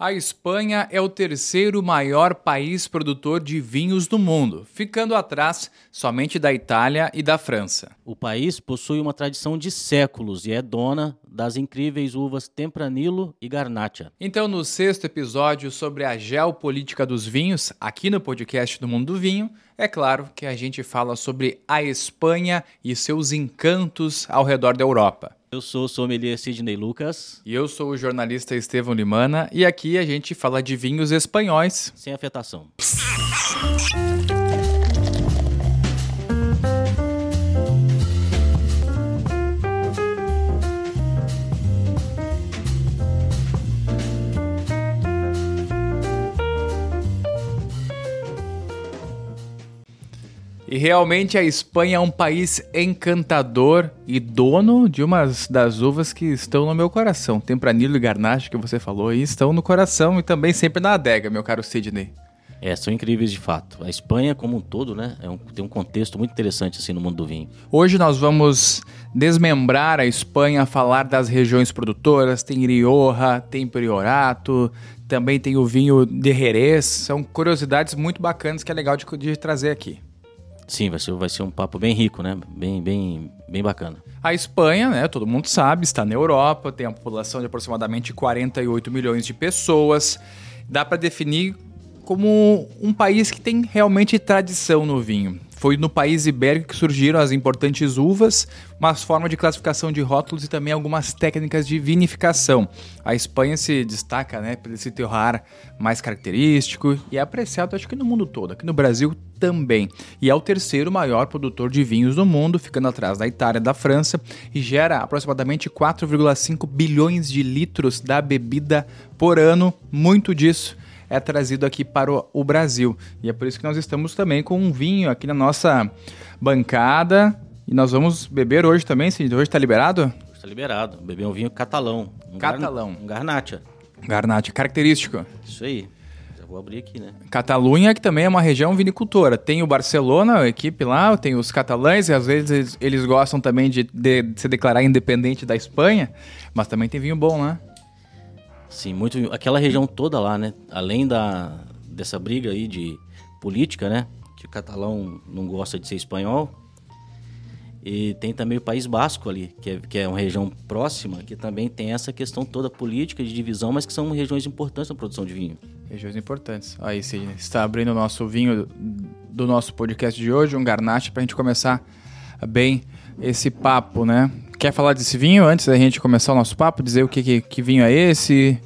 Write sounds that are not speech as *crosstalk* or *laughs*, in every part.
A Espanha é o terceiro maior país produtor de vinhos do mundo, ficando atrás somente da Itália e da França. O país possui uma tradição de séculos e é dona das incríveis uvas Tempranillo e Garnacha. Então, no sexto episódio sobre a geopolítica dos vinhos, aqui no podcast do Mundo do Vinho, é claro que a gente fala sobre a Espanha e seus encantos ao redor da Europa. Eu sou o sommelier Sidney Lucas. E eu sou o jornalista Estevão Limana e aqui a gente fala de vinhos espanhóis. Sem afetação. *laughs* E realmente a Espanha é um país encantador e dono de umas das uvas que estão no meu coração. Tempranillo e Garnache, que você falou aí, estão no coração e também sempre na adega, meu caro Sidney. É, são incríveis de fato. A Espanha, como um todo, né, é um, tem um contexto muito interessante assim no mundo do vinho. Hoje nós vamos desmembrar a Espanha, falar das regiões produtoras. Tem Rioja, tem Priorato, também tem o vinho de Jerez. São curiosidades muito bacanas que é legal de, de trazer aqui. Sim, vai ser, vai ser um papo bem rico, né? Bem, bem, bem bacana. A Espanha, né, todo mundo sabe, está na Europa, tem uma população de aproximadamente 48 milhões de pessoas. Dá para definir como um país que tem realmente tradição no vinho. Foi no país ibérico que surgiram as importantes uvas, uma forma de classificação de rótulos e também algumas técnicas de vinificação. A Espanha se destaca né, por esse terroir mais característico e é apreciado acho que no mundo todo, aqui no Brasil também. E é o terceiro maior produtor de vinhos do mundo, ficando atrás da Itália e da França, e gera aproximadamente 4,5 bilhões de litros da bebida por ano, muito disso é trazido aqui para o, Brasil. E é por isso que nós estamos também com um vinho aqui na nossa bancada. E nós vamos beber hoje também, Cid. Hoje está liberado? Está liberado. Beber um vinho catalão. Um catalão. Gar... Um garnacha. Garnacha, característico. Isso aí. Já vou abrir aqui, né? Catalunha, que também é uma região vinicultora. Tem o Barcelona, a equipe lá, tem os catalães, e às vezes eles, gostam também de, de se declarar independente da Espanha, mas também tem vinho bom, né? Sim, muito. Aquela região toda lá, né? Além da, dessa briga aí de política, né? Que o catalão não gosta de ser espanhol. E tem também o País Basco ali, que é, que é uma região próxima, que também tem essa questão toda política de divisão, mas que são regiões importantes na produção de vinho. Regiões importantes. Aí, você está abrindo o nosso vinho do nosso podcast de hoje, um garnache, para a gente começar bem esse papo, né? Quer falar desse vinho antes da gente começar o nosso papo? Dizer o que, que, que vinho é esse?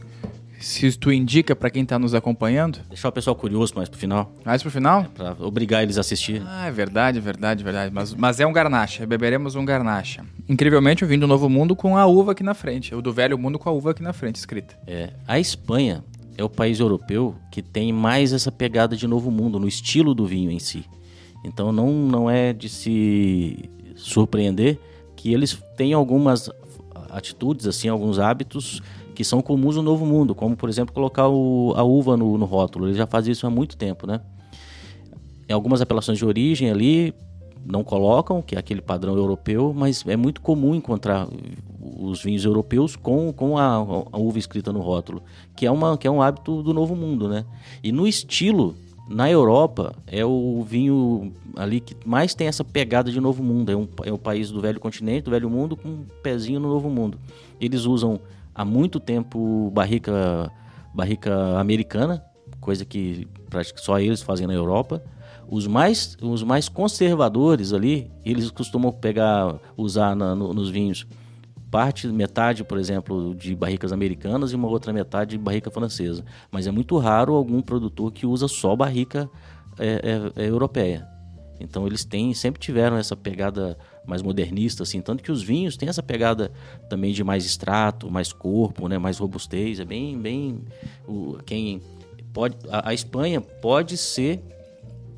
Se tu indica para quem tá nos acompanhando? Deixar o pessoal curioso mais pro final. Mais pro final? É pra obrigar eles a assistir. Ah, é verdade, verdade, verdade. Mas, mas é um garnacha, beberemos um garnacha. Incrivelmente, o vinho do Novo Mundo com a uva aqui na frente. O do Velho Mundo com a uva aqui na frente, escrita. É. A Espanha é o país europeu que tem mais essa pegada de Novo Mundo, no estilo do vinho em si. Então não, não é de se surpreender que eles têm algumas atitudes, assim, alguns hábitos que são comuns no Novo Mundo, como por exemplo colocar o, a uva no, no rótulo. Eles já fazem isso há muito tempo, né? Em algumas apelações de origem ali não colocam, que é aquele padrão europeu, mas é muito comum encontrar os vinhos europeus com, com a, a uva escrita no rótulo, que é, uma, que é um hábito do Novo Mundo, né? E no estilo na Europa é o vinho ali que mais tem essa pegada de novo mundo. É um, é um país do velho continente, do velho mundo, com um pezinho no novo mundo. Eles usam há muito tempo barrica, barrica americana, coisa que só eles fazem na Europa. Os mais, os mais conservadores ali, eles costumam pegar, usar na, no, nos vinhos parte, metade, por exemplo, de barricas americanas e uma outra metade de barrica francesa. Mas é muito raro algum produtor que usa só barrica é, é, é europeia. Então eles têm, sempre tiveram essa pegada mais modernista, assim, tanto que os vinhos têm essa pegada também de mais extrato, mais corpo, né, mais robustez, é bem, bem, o, quem pode, a, a Espanha pode ser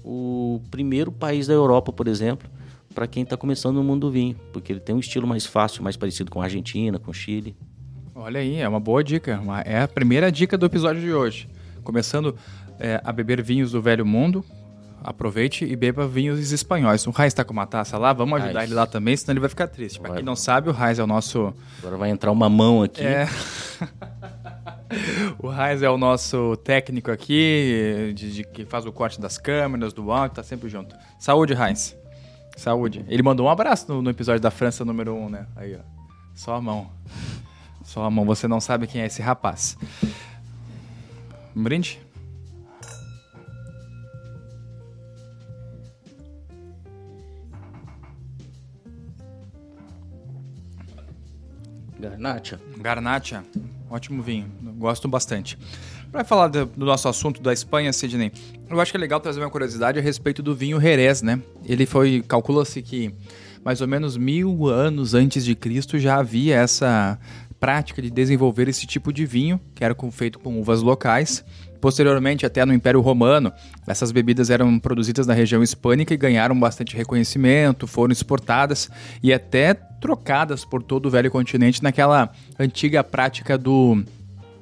o primeiro país da Europa, por exemplo, para quem está começando no mundo do vinho, porque ele tem um estilo mais fácil, mais parecido com a Argentina, com Chile. Olha aí, é uma boa dica. É a primeira dica do episódio de hoje. Começando é, a beber vinhos do velho mundo, aproveite e beba vinhos espanhóis. O Raiz está com uma taça lá, vamos ajudar ele lá também, senão ele vai ficar triste. Para quem não sabe, o Raiz é o nosso. Agora vai entrar uma mão aqui. É. *laughs* o Raiz é o nosso técnico aqui, de, de, que faz o corte das câmeras, do áudio, tá sempre junto. Saúde, Raiz. Saúde. Ele mandou um abraço no, no episódio da França número 1, um, né? Aí, ó. Só a mão. Só a mão. Você não sabe quem é esse rapaz. Um brinde? Garnacha. Garnacha. Ótimo vinho. Gosto bastante. Para falar do, do, nosso assunto da Espanha, Sidney, eu acho que é legal trazer uma curiosidade a respeito do vinho Jerez, né? Ele foi, calcula-se que mais ou menos mil anos antes de Cristo já havia essa prática de desenvolver esse tipo de vinho, que era feito com uvas locais. Posteriormente, até no Império Romano, essas bebidas eram produzidas na região hispânica e ganharam bastante reconhecimento, foram exportadas e até trocadas por todo o velho continente naquela antiga prática do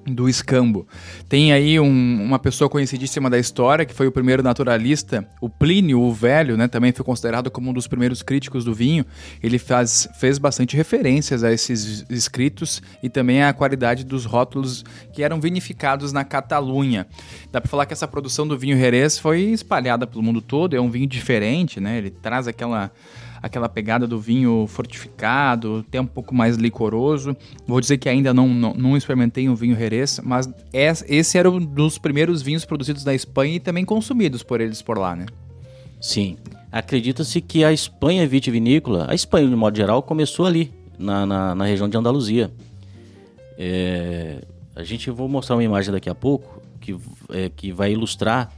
do escambo. Tem aí um, uma pessoa conhecidíssima da história, que foi o primeiro naturalista, o Plínio, o Velho, né, também foi considerado como um dos primeiros críticos do vinho. Ele faz, fez bastante referências a esses escritos e também à qualidade dos rótulos que eram vinificados na Catalunha. Dá para falar que essa produção do vinho Jerez foi espalhada pelo mundo todo, é um vinho diferente, né? Ele traz aquela aquela pegada do vinho fortificado, até um pouco mais licoroso. Vou dizer que ainda não, não, não experimentei um vinho Jerez, mas esse era um dos primeiros vinhos produzidos na Espanha e também consumidos por eles por lá, né? Sim. Acredita-se que a Espanha vitivinícola, a Espanha de modo geral, começou ali, na, na, na região de Andaluzia. É, a gente vou mostrar uma imagem daqui a pouco que, é, que vai ilustrar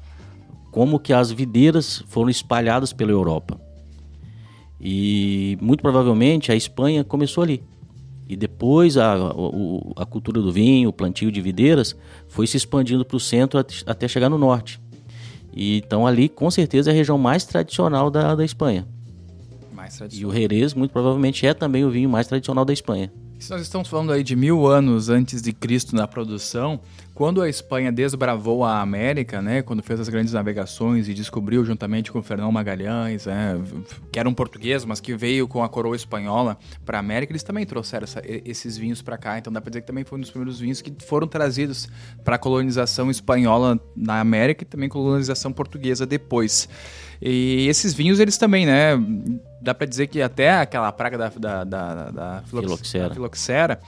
como que as videiras foram espalhadas pela Europa. E muito provavelmente a Espanha começou ali. E depois a, a, a cultura do vinho, o plantio de videiras, foi se expandindo para o centro até chegar no norte. E, então ali, com certeza, é a região mais tradicional da, da Espanha. Mais tradicional. E o Jerez, muito provavelmente, é também o vinho mais tradicional da Espanha. Se nós estamos falando aí de mil anos antes de Cristo na produção, quando a Espanha desbravou a América, né, quando fez as grandes navegações e descobriu juntamente com Fernão Magalhães, né, que era um português, mas que veio com a coroa espanhola para a América, eles também trouxeram essa, esses vinhos para cá. Então dá para dizer que também foi um dos primeiros vinhos que foram trazidos para a colonização espanhola na América e também colonização portuguesa depois. E esses vinhos, eles também, né? Dá para dizer que até aquela praga da, da, da, da, filoxera. da filoxera,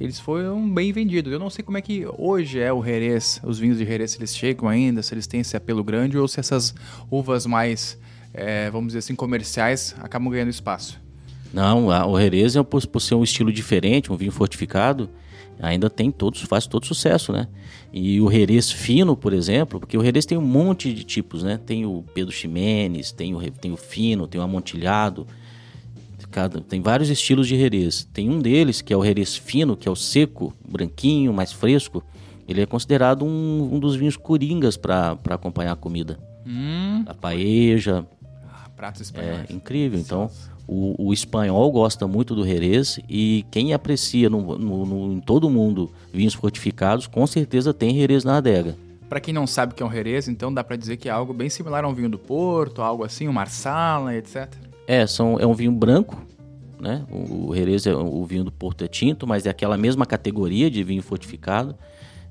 eles foram bem vendidos. Eu não sei como é que hoje é o Jerez, os vinhos de Jerez, se eles chegam ainda, se eles têm esse apelo grande ou se essas uvas mais, é, vamos dizer assim, comerciais acabam ganhando espaço. Não, o Jerez, é por, por ser um estilo diferente, um vinho fortificado, ainda tem todos, faz todo sucesso, né? E o Jerez fino, por exemplo, porque o Jerez tem um monte de tipos, né? Tem o Pedro Ximenes, tem o, tem o fino, tem o amontilhado, cada, tem vários estilos de Jerez. Tem um deles, que é o Jerez fino, que é o seco, branquinho, mais fresco. Ele é considerado um, um dos vinhos coringas para acompanhar a comida. Hum. A paeja. Ah, pratos espanhóis. É incrível. Então, o, o, espanhol gosta muito do Jerez e quem aprecia no, no, no, em todo o mundo vinhos fortificados, com certeza tem Jerez na adega. Para quem não sabe o que é um Jerez, então dá para dizer que é algo bem similar a um vinho do Porto, algo assim, um Marsala, etc. É, são, é um vinho branco, né? O, o Jerez é o vinho do Porto é tinto, mas é aquela mesma categoria de vinho fortificado.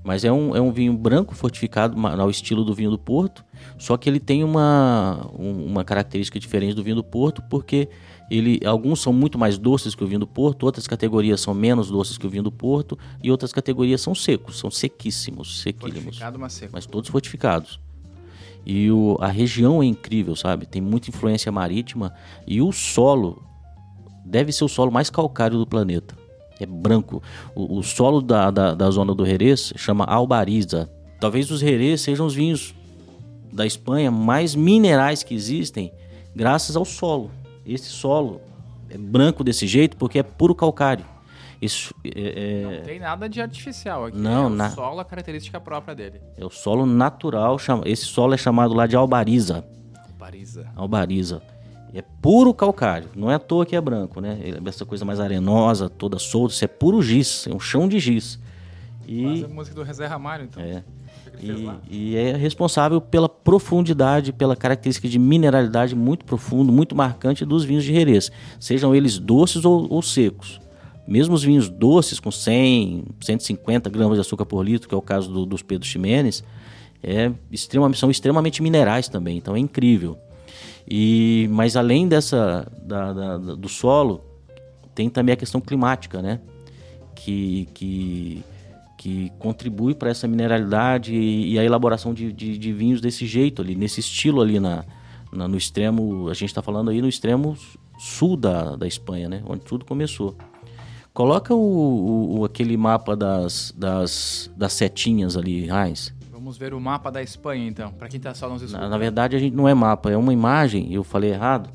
Mas é um, é um vinho branco fortificado ao estilo do vinho do Porto, só que ele tem uma, uma característica diferente do vinho do Porto, porque ele, alguns são muito mais doces que o vinho do Porto, outras categorias são menos doces que o vinho do Porto, e outras categorias são secos, são sequíssimos, sequíssimos. Fortificado, mas seco. Mas todos fortificados. E o, a região é incrível, sabe? Tem muita influência marítima e o solo deve ser o solo mais calcário do planeta. É branco. O, o solo da, da, da, zona do Jerez chama albariza. Talvez os Jerez sejam os vinhos da Espanha mais minerais que existem, graças ao solo. Esse solo é branco desse jeito porque é puro calcário. Isso, é, é... Não tem nada de artificial aqui. Não, é o na... solo, a característica própria dele. É o solo natural. Esse solo é chamado lá de albariza. Albariza. Albariza. É puro calcário. Não é à toa que é branco, né? Essa coisa mais arenosa, toda solta. Isso é puro giz. É um chão de giz. E... Quase a música do Rezé Ramalho, então. É. E, e, é responsável pela profundidade, pela característica de mineralidade muito profundo, muito marcante dos vinhos de Jerez, sejam eles doces ou, ou secos Mesmo os vinhos doces, com 100, 150 gramas de açúcar por litro, que é o caso do, dos Pedro Ximenes, é são extremamente minerais também, então é incrível. E, mas além dessa da, da, do solo, tem também a questão climática, né? Que, que, que contribui para essa mineralidade e, e a elaboração de, de, de, vinhos desse jeito ali, nesse estilo ali na, na no extremo, a gente está falando aí no extremo sul da, da Espanha, né? Onde tudo começou. Coloca o, o, aquele mapa das, das, das setinhas ali, Raiz. Vamos ver o mapa da Espanha, então, para quem está só nos escutando. Na, na, verdade, a gente não é mapa, é uma imagem, eu falei errado,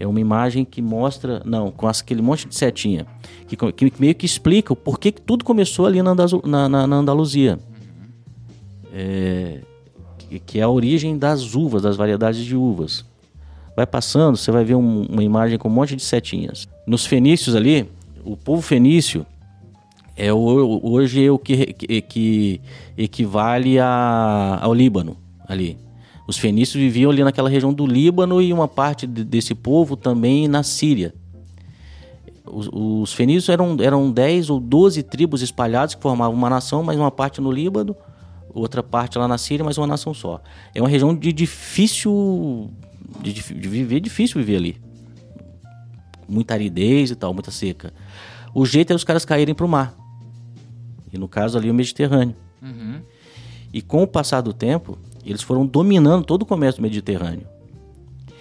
é uma imagem que mostra, não, com aquele monte de setinha, que, que meio que explica o porquê que tudo começou ali na, na, na Andaluzia. Uhum. É, que, que, é a origem das uvas, das variedades de uvas. Vai passando, você vai ver um, uma imagem com um monte de setinhas. Nos fenícios ali, o povo fenício é hoje é o que, que, que equivale a, ao Líbano ali. Os fenícios viviam ali naquela região do Líbano e uma parte de, desse povo também na Síria. Os, os, fenícios eram, eram 10 ou 12 tribos espalhadas que formavam uma nação, mas uma parte no Líbano, outra parte lá na Síria, mas uma nação só. É uma região de difícil de, de viver, difícil viver ali. Muita aridez e tal, muita seca. O jeito é os caras caírem para o mar. E no caso ali o Mediterrâneo. Uhum. E com o passar do tempo, eles foram dominando todo o comércio do Mediterrâneo.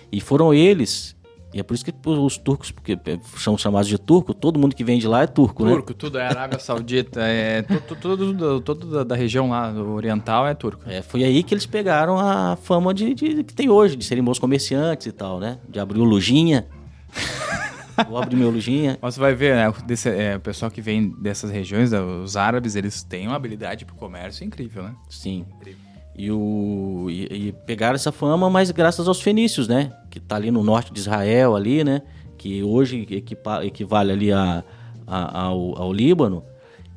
E foram eles, e é por isso que os turcos, porque são chamados de turco, todo mundo que vem de lá é turco, turco né? Turco, tudo é Arábia Saudita, é todo, todo, da região lá oriental é turco. É, foi aí que eles pegaram a fama de, de, que tem hoje, de serem bons comerciantes e tal, né? De abrir o lojinha. *laughs* *laughs* Vou abrir meu lojinha. Você vai ver, né? Desse, é, o pessoal que vem dessas regiões, né, os árabes, eles têm uma habilidade pro comércio incrível, né? Sim. Incrível. E, o, e, e, pegaram essa fama, mas graças aos fenícios, né? Que tá ali no norte de Israel, ali, né? Que hoje equipa, equivale ali a, a, ao, ao Líbano.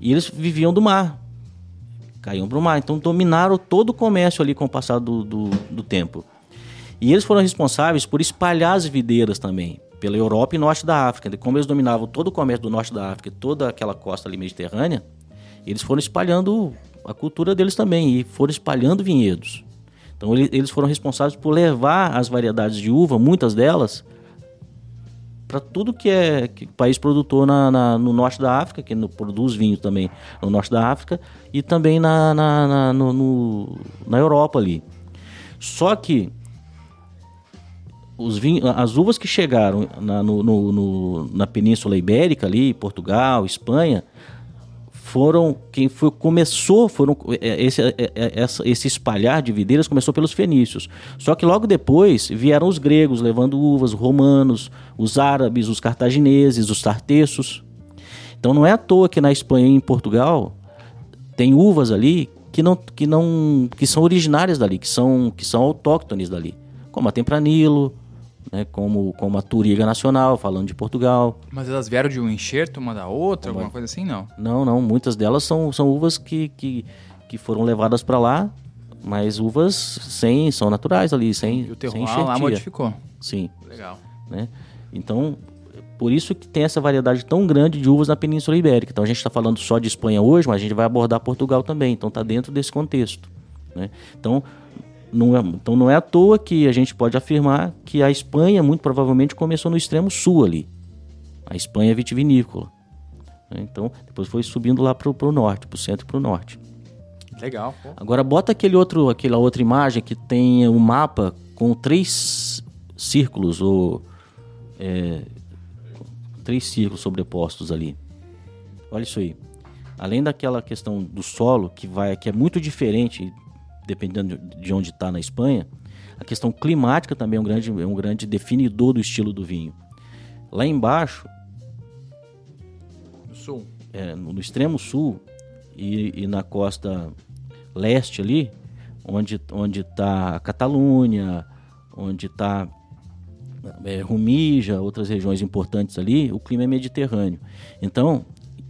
E eles viviam do mar. Caíam pro mar. Então dominaram todo o comércio ali com o passar do, do, do tempo. E eles foram responsáveis por espalhar as videiras também pela Europa e norte da África. Como eles dominavam todo o comércio do norte da África, toda aquela costa ali mediterrânea, eles foram espalhando a cultura deles também e foram espalhando vinhedos. Então eles foram responsáveis por levar as variedades de uva, muitas delas, para tudo que é que país produtor na, na, no norte da África, que no, produz vinho também no norte da África, e também na, na, no, no, na Europa ali. Só que os as uvas que chegaram na, no, no, no, na Península Ibérica ali, Portugal, Espanha, foram quem foi, começou foram é, esse, é, é, esse espalhar de videiras começou pelos fenícios. Só que logo depois vieram os gregos levando uvas, os romanos, os árabes, os cartagineses, os tartessos. Então não é à toa que na Espanha e em Portugal tem uvas ali que não que não que são originárias dali, que são que são autóctones dali, como a Tempranilo, né, como, como a Turiga Nacional, falando de Portugal. Mas elas vieram de um enxerto uma da outra, como alguma é? coisa assim, não? Não, não. Muitas delas são, são uvas que, que, que foram levadas para lá, mas uvas sem, são naturais ali, sem E o terroir lá modificou. Sim. Legal. Né? Então, por isso que tem essa variedade tão grande de uvas na Península Ibérica. Então a gente está falando só de Espanha hoje, mas a gente vai abordar Portugal também. Então está dentro desse contexto. Né? Então não é, então não é à toa que a gente pode afirmar que a Espanha muito provavelmente começou no extremo sul ali. A Espanha é vitivinícola. Então depois foi subindo lá para o norte, para o centro e para o norte. Legal. Pô. Agora bota aquele outro, aquela outra imagem que tem um mapa com três círculos ou é, três círculos sobrepostos ali. Olha isso aí. Além daquela questão do solo que vai que é muito diferente dependendo de onde está na Espanha, a questão climática também é um grande, é um grande definidor do estilo do vinho. Lá embaixo, no sul, é, no, extremo sul e, e, na costa leste ali, onde onde está a Catalunha, onde está é, Rumija, outras regiões importantes ali, o clima é mediterrâneo. Então,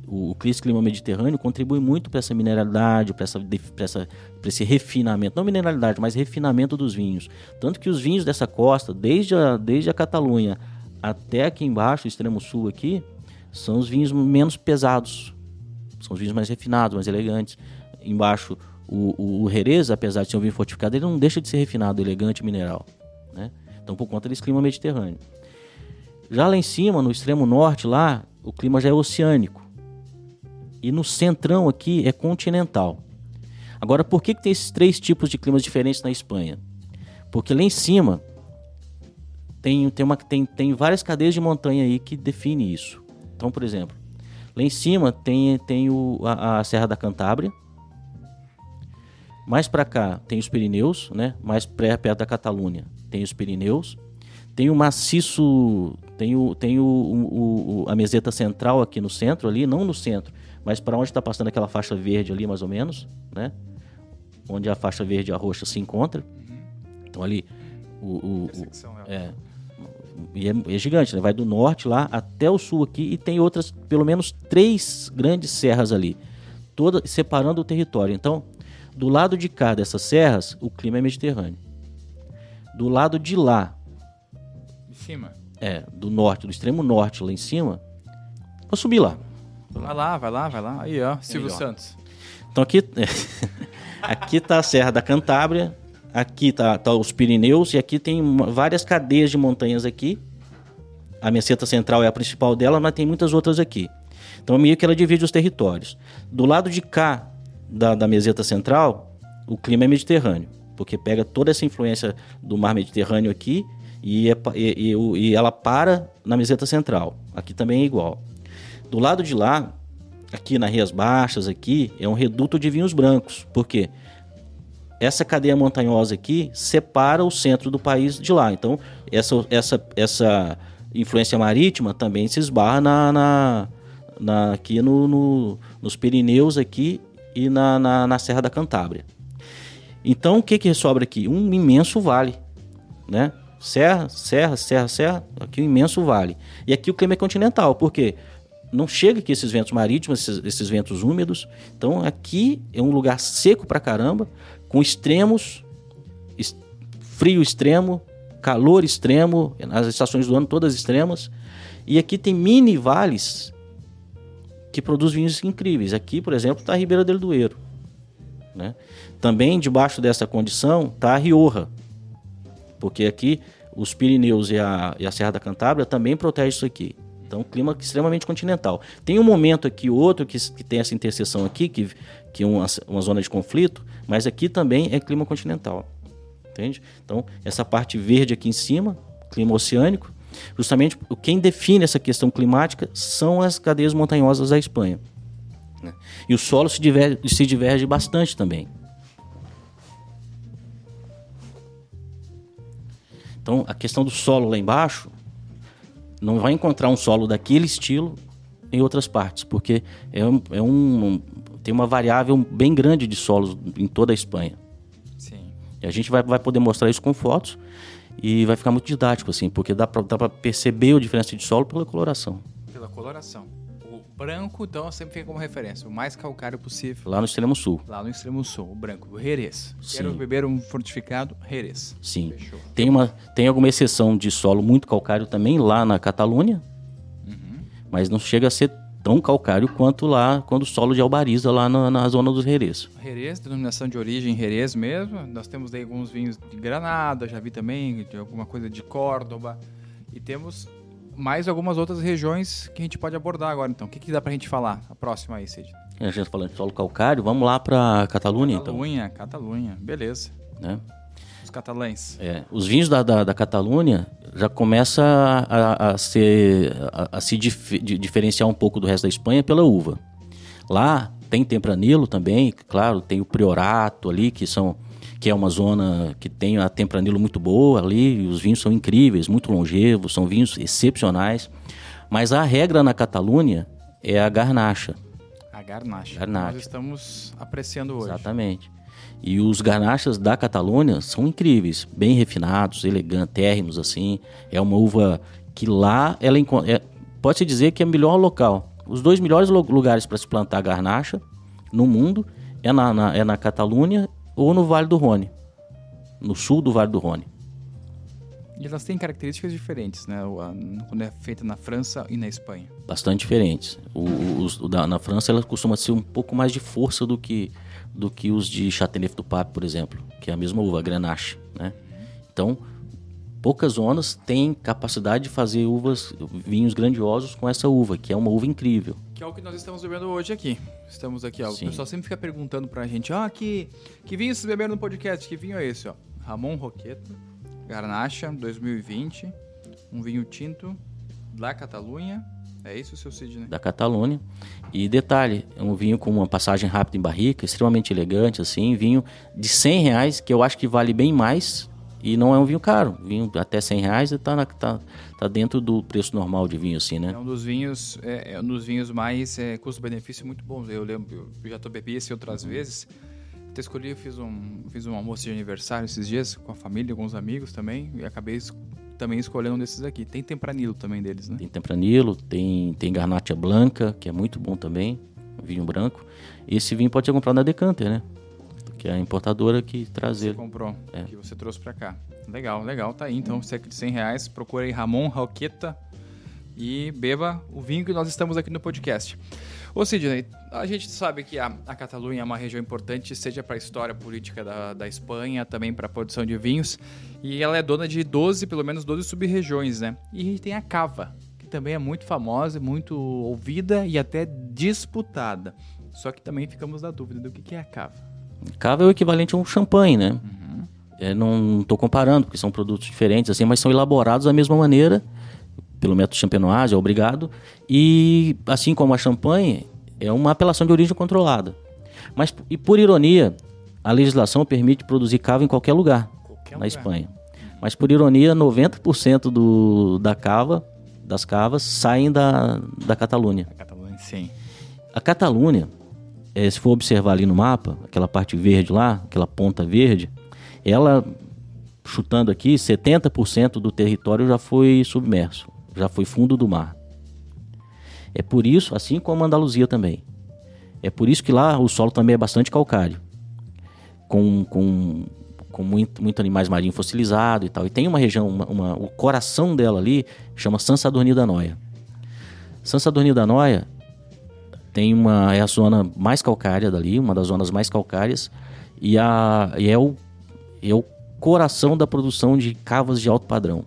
o, clima mediterrâneo contribui muito para essa mineralidade, para essa, essa, esse refinamento, não mineralidade, mas refinamento dos vinhos. Tanto que os vinhos dessa costa, desde a, desde a Catalunha até aqui embaixo, o extremo sul aqui, são os vinhos menos pesados. São os vinhos mais refinados, mais elegantes. Embaixo, o, o, o Jerez, apesar de ser um vinho fortificado, ele não deixa de ser refinado, elegante, mineral. Né? Então, por conta desse clima mediterrâneo. Já lá em cima, no extremo norte, lá, o clima já é oceânico. E no centrão aqui é continental. Agora, por que, que tem esses três tipos de climas diferentes na Espanha? Porque lá em cima tem, tem, uma, tem, tem várias cadeias de montanha aí que definem isso. Então, por exemplo, lá em cima tem, tem o, a, a Serra da Cantábria. Mais para cá tem os Pirineus, né? Mais perto da Catalunha tem os Pirineus. Tem o maciço, tem, o, tem o, o, o, a meseta central aqui no centro, ali, não no centro, mas para onde está passando aquela faixa verde ali, mais ou menos, né? Onde a faixa verde e a roxa se encontram. Então ali o, o, o é, e é, é, gigante, né? Vai do norte lá até o sul aqui e tem outras, pelo menos três grandes serras ali, toda separando o território. Então, do lado de cá dessas serras, o clima é mediterrâneo. Do lado de lá, de cima, é, do norte, do extremo norte lá em cima, vou subir lá. Vai lá, vai lá, vai lá. Aí, ó, Silvio. Santos. Então aqui, *laughs* aqui tá a Serra da Cantábria, Aqui tá, tá os Pirineus e aqui tem várias cadeias de montanhas aqui. A meseta central é a principal dela, mas tem muitas outras aqui. Então meio que ela divide os territórios. Do lado de cá da, da meseta central, o clima é mediterrâneo, porque pega toda essa influência do mar Mediterrâneo aqui e, é, e, e, e ela para na meseta central. Aqui também é igual. Do lado de lá, aqui nas Rias Baixas, aqui, é um reduto de vinhos brancos. Por quê? essa cadeia montanhosa aqui separa o centro do país de lá. Então, essa, essa, essa influência marítima também se esbarra na, na, na aqui no, no, nos Pirineus aqui e na, na, na, Serra da Cantábria. Então, o que, que sobra aqui? Um imenso vale, né? Serra, serra, serra, serra, aqui um imenso vale. E aqui o clima é continental, porque não chega aqui esses ventos marítimos, esses, esses ventos úmidos. Então, aqui é um lugar seco pra caramba, com extremos, frio extremo, calor extremo, as estações do ano todas extremas. E aqui tem mini vales que produzem vinhos incríveis. Aqui, por exemplo, está a Ribeira del Duero. Né? Também debaixo dessa condição está a Rioja, porque aqui os Pirineus e a, e a Serra da Cantábria também protegem isso aqui. Então, clima extremamente continental. Tem um momento aqui, outro, que, que tem essa interseção aqui, que, que é uma, uma zona de conflito, mas aqui também é clima continental. Entende? Então, essa parte verde aqui em cima, clima oceânico, justamente quem define essa questão climática são as cadeias montanhosas da Espanha. Né? E o solo se diverge, se diverge bastante também. Então, a questão do solo lá embaixo, não vai encontrar um solo daquele estilo em outras partes, porque é um, é um, tem uma variável bem grande de solos em toda a Espanha. Sim. E a gente vai, vai poder mostrar isso com fotos e vai ficar muito didático, assim, porque dá para perceber a diferença de solo pela coloração. Pela coloração. Branco, então, sempre fica como referência, o mais calcário possível. Lá no extremo sul. Lá no extremo sul, o branco, o Jerez. Sim. Quero beber um fortificado Jerez. Sim. Fechou. Tem, uma, tem alguma exceção de solo muito calcário também lá na Catalunha, uhum. mas não chega a ser tão calcário quanto lá, quando o solo de Albariza, lá na, na zona dos Jerez. Jerez, denominação de origem Jerez mesmo. Nós temos aí alguns vinhos de Granada, já vi também, de alguma coisa de Córdoba. E temos mais algumas outras regiões que a gente pode abordar agora, então. O que, que dá pra gente falar? A próxima aí, Cid. A gente falando de solo calcário, vamos lá pra Catalunha, então. Catalunha, Catalunha, beleza. Né? Os catalães. É, os vinhos da, da, da Catalunha já começa a, a, ser, a, a se dif, diferenciar um pouco do resto da Espanha pela uva. Lá tem Tempranilo também, claro, tem o Priorato ali, que são que é uma zona que tem a Tempranilo muito boa ali, os vinhos são incríveis, muito longevos, são vinhos excepcionais. Mas a regra na Catalunha é a garnacha. A garnacha. garnacha. Nós estamos apreciando hoje. Exatamente. E os garnachas da Catalunha são incríveis, bem refinados, elegantérrimos assim. É uma uva que lá ela é, pode se dizer que é o melhor local. Os dois melhores lugares para se plantar garnacha no mundo é na, na, é na Catalunha ou no Vale do Rhône, no sul do Vale do Rhône. E elas têm características diferentes, né? Quando é feita na França e na Espanha. Bastante diferentes. O, o, o da, na França ela costuma ser um pouco mais de força do que, do que os de Chateauneuf do Pape, por exemplo, que é a mesma uva, a Grenache, né? Então, poucas zonas têm capacidade de fazer uvas, vinhos grandiosos com essa uva, que é uma uva incrível. Que é o que nós estamos bebendo hoje aqui. Estamos aqui, ó. Sim. O pessoal sempre fica perguntando pra gente, ah, que, que vinho vocês beberam no podcast? Que vinho é esse, ó? Ramon Roqueta Garnacha 2020, um vinho tinto da Catalunha. É isso, seu Sidney? Da Catalunha. E detalhe, é um vinho com uma passagem rápida em barrica, extremamente elegante, assim, vinho de 100 reais, que eu acho que vale bem mais e não é um vinho caro. Vinho até 100 reais está tá, tá dentro do preço normal de vinho, assim, né? É um dos vinhos, é, é um dos vinhos mais é, custo-benefício muito bons. Eu lembro, eu já bebi esse outras uhum. vezes até escolhi, fiz um, fiz um almoço de aniversário esses dias com a família, alguns amigos também, e acabei es também escolhendo um desses aqui. Tem tempranilo também deles, né? Tem tempranilo, tem, tem garnacha blanca, que é muito bom também, vinho branco. Esse vinho pode ser comprado na Decanter, né? Que é a importadora que traz ele. Você comprou, é. que você trouxe para cá. Legal, legal, tá aí. Então, cerca de 100 reais, procura aí Ramon Roqueta e beba o vinho que nós estamos aqui no podcast. Ô Sidney, a gente sabe que a, a Catalunha é uma região importante, seja para a história política da, da Espanha, também para a produção de vinhos, e ela é dona de 12, pelo menos 12 sub-regiões, né? E tem a Cava, que também é muito famosa, muito ouvida e até disputada. Só que também ficamos na dúvida do que, que é a Cava. Cava é o equivalente a um champanhe, né? Uhum. É, não estou comparando, porque são produtos diferentes, assim, mas são elaborados da mesma maneira pelo método champenoise, é obrigado. E assim como a champanhe, é uma apelação de origem controlada. Mas, e por ironia, a legislação permite produzir cava em qualquer lugar qualquer na lugar. Espanha. Mas por ironia, 90% do, da cava, das cavas, saem da, da Catalunha. A Catalunha, sim. A Catalunha, é, se for observar ali no mapa, aquela parte verde lá, aquela ponta verde, ela, chutando aqui, 70% do território já foi submerso já foi fundo do mar. É por isso, assim como a Andaluzia também. É por isso que lá o solo também é bastante calcário. Com, com, com muito, muito animais marinhos fossilizados e tal. E tem uma região, uma, uma, o coração dela ali chama San Sadurní da Noia. San Sadurní da Noia tem uma, é a zona mais calcária dali, uma das zonas mais calcárias. E, a, e é, o, é o coração da produção de cavas de alto padrão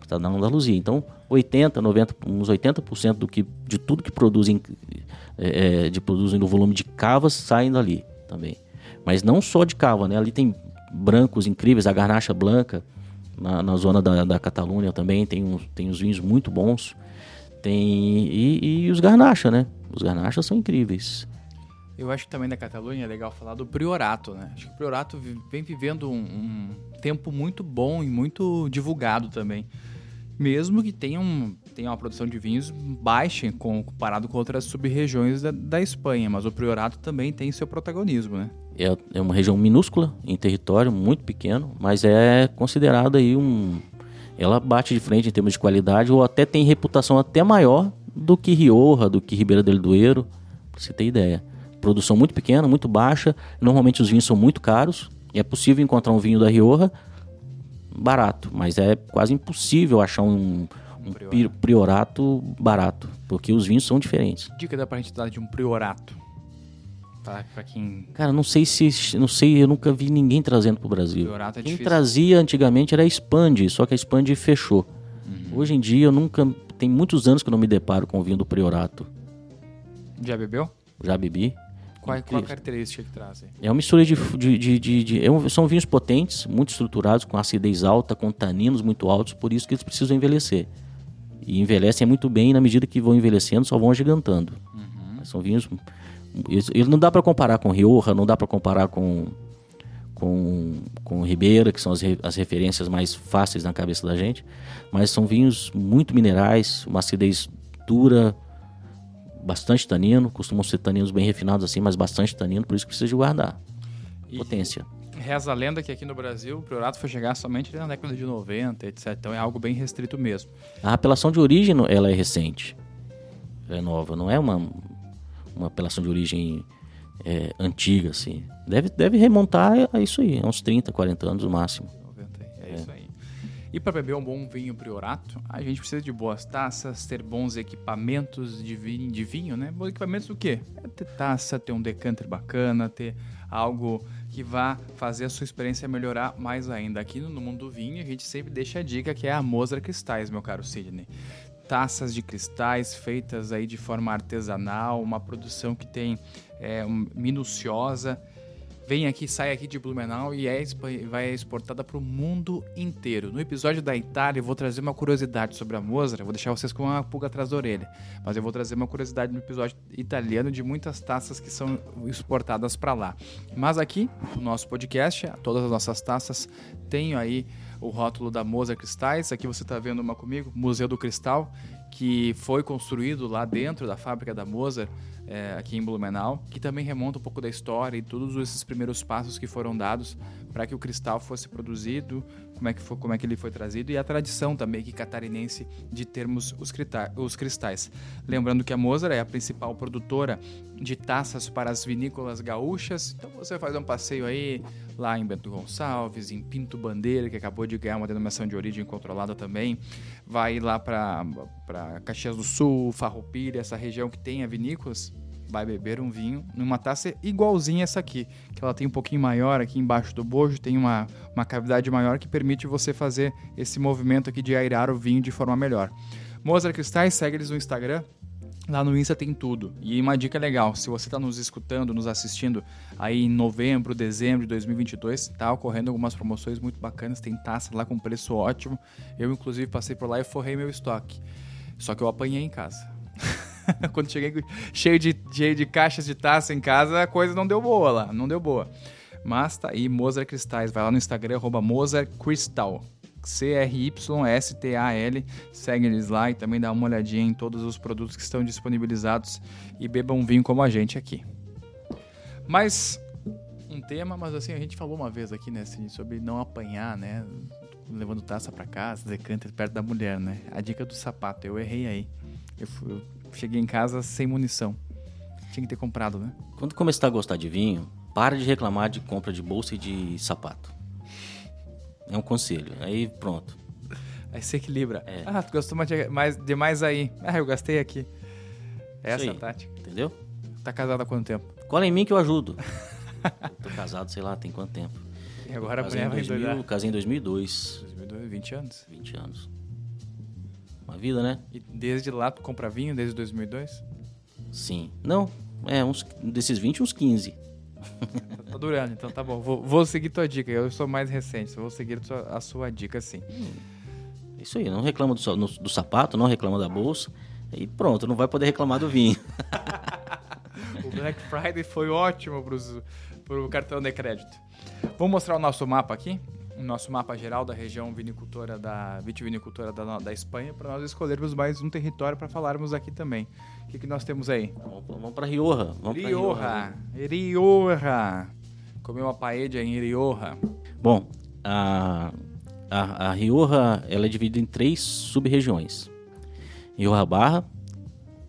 está na Andaluzia. Então, 80, 90, uns 80% do que, de tudo que produzem, é, é, de produzem no volume de cavas saem dali também. Mas não só de cava, né? Ali tem brancos incríveis, a garnacha branca na, na zona da, da Catalunha também tem, uns, tem uns vinhos muito bons. Tem e, e os garnacha, né? Os garnachas são incríveis. Eu acho que também na Catalunha é legal falar do Priorato, né? Acho que o Priorato vem vivendo um, um tempo muito bom e muito divulgado também mesmo que tenha, um, tenha uma produção de vinhos baixa comparado com outras sub-regiões da, da, Espanha, mas o Priorato também tem seu protagonismo, né? É, é uma região minúscula em território, muito pequeno, mas é considerada aí um... Ela bate de frente em termos de qualidade ou até tem reputação até maior do que Rioja, do que Ribeira del Duero, pra você ter ideia. Produção muito pequena, muito baixa, normalmente os vinhos são muito caros, é possível encontrar um vinho da Rioja barato, mas é quase impossível achar um, um priorato. priorato barato, porque os vinhos são diferentes. Dica dá pra gente dar de um priorato? Pra, pra quem... Cara, não sei se. Não sei, eu nunca vi ninguém trazendo pro Brasil. É quem difícil. trazia antigamente era a Expand, só que a Expand fechou. Uhum. Hoje em dia eu nunca. Tem muitos anos que eu não me deparo com o vinho do Priorato. Já bebeu? Já bebi. Qual, qual a característica que trazem? É uma mistura de. de, de, de, de é um, são vinhos potentes, muito estruturados, com acidez alta, com taninos muito altos, por isso que eles precisam envelhecer. E envelhecem muito bem, e na medida que vão envelhecendo, só vão agigantando. Uhum. São vinhos. Ele não dá para comparar com Rioja, não dá para comparar com, com, com Ribeira, que são as, as referências mais fáceis na cabeça da gente, mas são vinhos muito minerais, uma acidez dura, bastante tanino, costumam ser taninos bem refinados assim, mas bastante tanino, por isso que precisa de guardar. E Potência. Reza a lenda que aqui no Brasil o priorato foi chegar somente na década de 90, etc. Então é algo bem restrito mesmo. A apelação de origem ela é recente, é nova, não é uma, uma apelação de origem é, antiga, assim. Deve, deve remontar a isso aí, a uns 30, 40 anos no máximo. 90, é, isso aí. E para beber um bom vinho priorato, a gente precisa de boas taças, ter bons equipamentos de vinho, de vinho né? Bons equipamentos o quê? É ter taça, ter um decanter bacana, ter algo que vá fazer a sua experiência melhorar mais ainda. Aqui no Mundo do Vinho, a gente sempre deixa a dica que é a Mosra Cristais, meu caro Sidney. Taças de cristais feitas aí de forma artesanal, uma produção que tem é, minuciosa vem aqui, sai aqui de Blumenau e é, vai exportada para o mundo inteiro. No episódio da Itália, eu vou trazer uma curiosidade sobre a Mozart, vou deixar vocês com uma pulga atrás da orelha, mas eu vou trazer uma curiosidade no episódio italiano de muitas taças que são exportadas para lá. Mas aqui, no nosso podcast, todas as nossas taças têm aí o rótulo da Mozart Cristais. Aqui você está vendo uma comigo, Museu do Cristal, que foi construído lá dentro da fábrica da Mozart é, aqui em Blumenau, que também remonta um pouco da história e todos esses primeiros passos que foram dados para que o cristal fosse produzido, como é que foi, como é que ele foi trazido e a tradição também que catarinense de termos os, os cristais. Lembrando que a Mozart é a principal produtora de taças para as vinícolas gaúchas, então você faz um passeio aí lá em Bento Gonçalves, em Pinto Bandeira, que acabou de ganhar uma denominação de origem controlada também, vai lá para Caxias do Sul, Farroupilha, essa região que tem a vinícolas, vai beber um vinho numa taça igualzinha essa aqui, que ela tem um pouquinho maior aqui embaixo do bojo, tem uma, uma cavidade maior que permite você fazer esse movimento aqui de airar o vinho de forma melhor. Mozart Cristais, segue eles no Instagram, Lá no Insta tem tudo. E uma dica legal, se você está nos escutando, nos assistindo aí em novembro, dezembro de 2022, tá ocorrendo algumas promoções muito bacanas, tem taça lá com preço ótimo. Eu inclusive passei por lá e forrei meu estoque. Só que eu apanhei em casa. *laughs* Quando cheguei cheio de, cheio de caixas de taça em casa, a coisa não deu boa lá, não deu boa. Mas tá aí, Mozart Cristais. Vai lá no Instagram, arroba Mozart. C-R-Y-S-T-A-L. Segue eles lá e também dá uma olhadinha em todos os produtos que estão disponibilizados e bebam um vinho como a gente aqui. Mas um tema, mas assim, a gente falou uma vez aqui, né, sobre não apanhar, né, levando taça para casa, decanter perto da mulher, né? A dica do sapato, eu errei aí. Eu, fui, eu cheguei em casa sem munição. Tinha que ter comprado, né? Quando começar a gostar de vinho, para de reclamar de compra de bolsa e de sapato. É um conselho. Aí pronto. Aí se equilibra. É. Ah, tu gostou mais, demais aí. Ah, eu gastei aqui. Essa é a tática. Entendeu? Tá casado há quanto tempo? Cola em mim que eu ajudo. Tô casado, sei lá, tem quanto tempo. E agora a mulher vai 2000, Casei em 2002. 2002, 20 anos? 20 anos. Uma vida, né? E desde lá tu compra vinho, desde 2002? Sim. Não, é, uns, desses 20, uns 15. *laughs* tá durando, então tá bom. Vou, vou, seguir tua dica. Eu sou mais recente, vou seguir a sua, a sua dica sim. Hum, isso aí, não reclama do, no, do sapato, não reclama da bolsa. E pronto, não vai poder reclamar do vinho. *laughs* o Black Friday foi ótimo para o cartão de crédito. Vou mostrar o nosso mapa aqui o nosso mapa geral da região vinicultora da vitivinicultora da, da Espanha para nós escolhermos mais um território para falarmos aqui também. O que, que nós temos aí? Vamos para Rioja. Vamos Rioja. Rioja. Rioja. Comer uma paella em Rioja. Bom, a, a, a Rioja ela é dividida em três sub-regiões. Rioja Barra,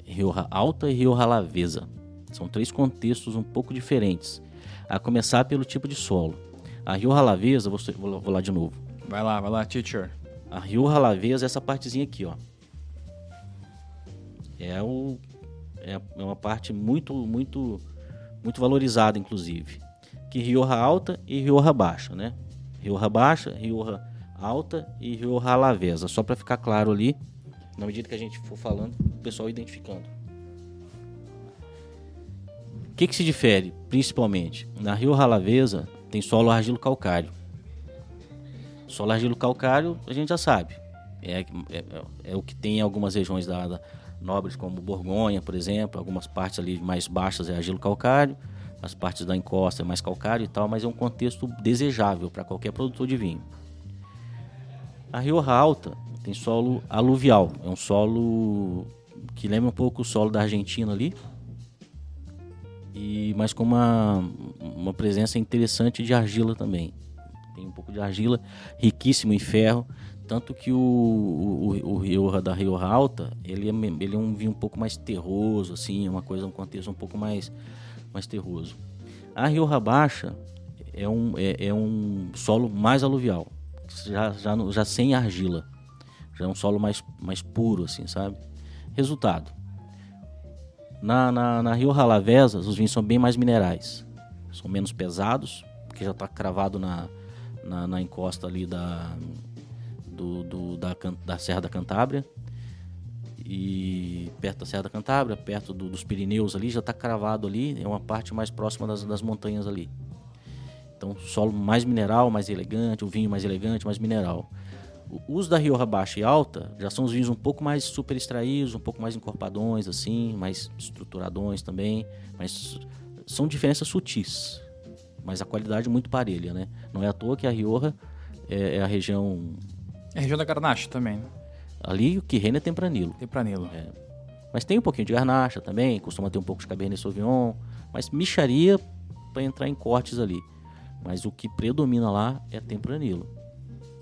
Rioja Alta e Rioja Lavesa. São três contextos um pouco diferentes, a começar pelo tipo de solo. A Rioja Lavesa, vou, vou, lá de novo. Vai lá, vai lá, teacher. A Rioja Lavesa é essa partezinha aqui, ó. É, o, é, é uma parte muito, muito, muito valorizada, inclusive. Que Rioja Alta e Rioja Baixa, né? Rioja Baixa, Rioja Alta e Rioja Lavesa. Só para ficar claro ali, na medida que a gente for falando, o pessoal identificando. O que, que se difere, principalmente? Na Rioja Lavesa, tem solo argilo calcário. Solo argilo calcário, a gente já sabe. É, é, é o que tem em algumas regiões da, da, nobres, como Borgonha, por exemplo. Algumas partes ali mais baixas é argilo calcário. As partes da encosta é mais calcário e tal, mas é um contexto desejável para qualquer produtor de vinho. A Rioja Alta tem solo aluvial. É um solo que lembra um pouco o solo da Argentina ali, e mas com uma, uma presença interessante de argila também. Tem um pouco de argila, riquíssimo em ferro, tanto que o, o, o Rioja da Rio Alta, ele é, ele é um vinho um pouco mais terroso, assim, uma coisa, um contexto um pouco mais, mais terroso. A Rioja Baixa é um, é, é um solo mais aluvial, já, já, já sem argila. Já é um solo mais, mais puro, assim, sabe? Resultado. Na, na, na Rio Ralavesa, os vinhos são bem mais minerais. São menos pesados, porque já está cravado na, na, na, encosta ali da, do, do, da, da Serra da Cantábria. E perto da Serra da Cantábria, perto do, dos Pirineus ali, já está cravado ali. É uma parte mais próxima das, das montanhas ali. Então, solo mais mineral, mais elegante, o vinho mais elegante, mais mineral. Os da Rioja Baixa e Alta já são os vinhos um pouco mais super extraídos, um pouco mais encorpadões, assim, mais estruturadões também, mas são diferenças sutis, mas a qualidade é muito parelha, né? Não é à toa que a Rioja é, é a região... É a região da Garnacha também, né? Ali o que reina é Tempranilo. Tempranilo. É. Mas tem um pouquinho de Garnacha também, costuma ter um pouco de Cabernet Sauvignon, mas micharia para entrar em cortes ali. Mas o que predomina lá é Tempranilo.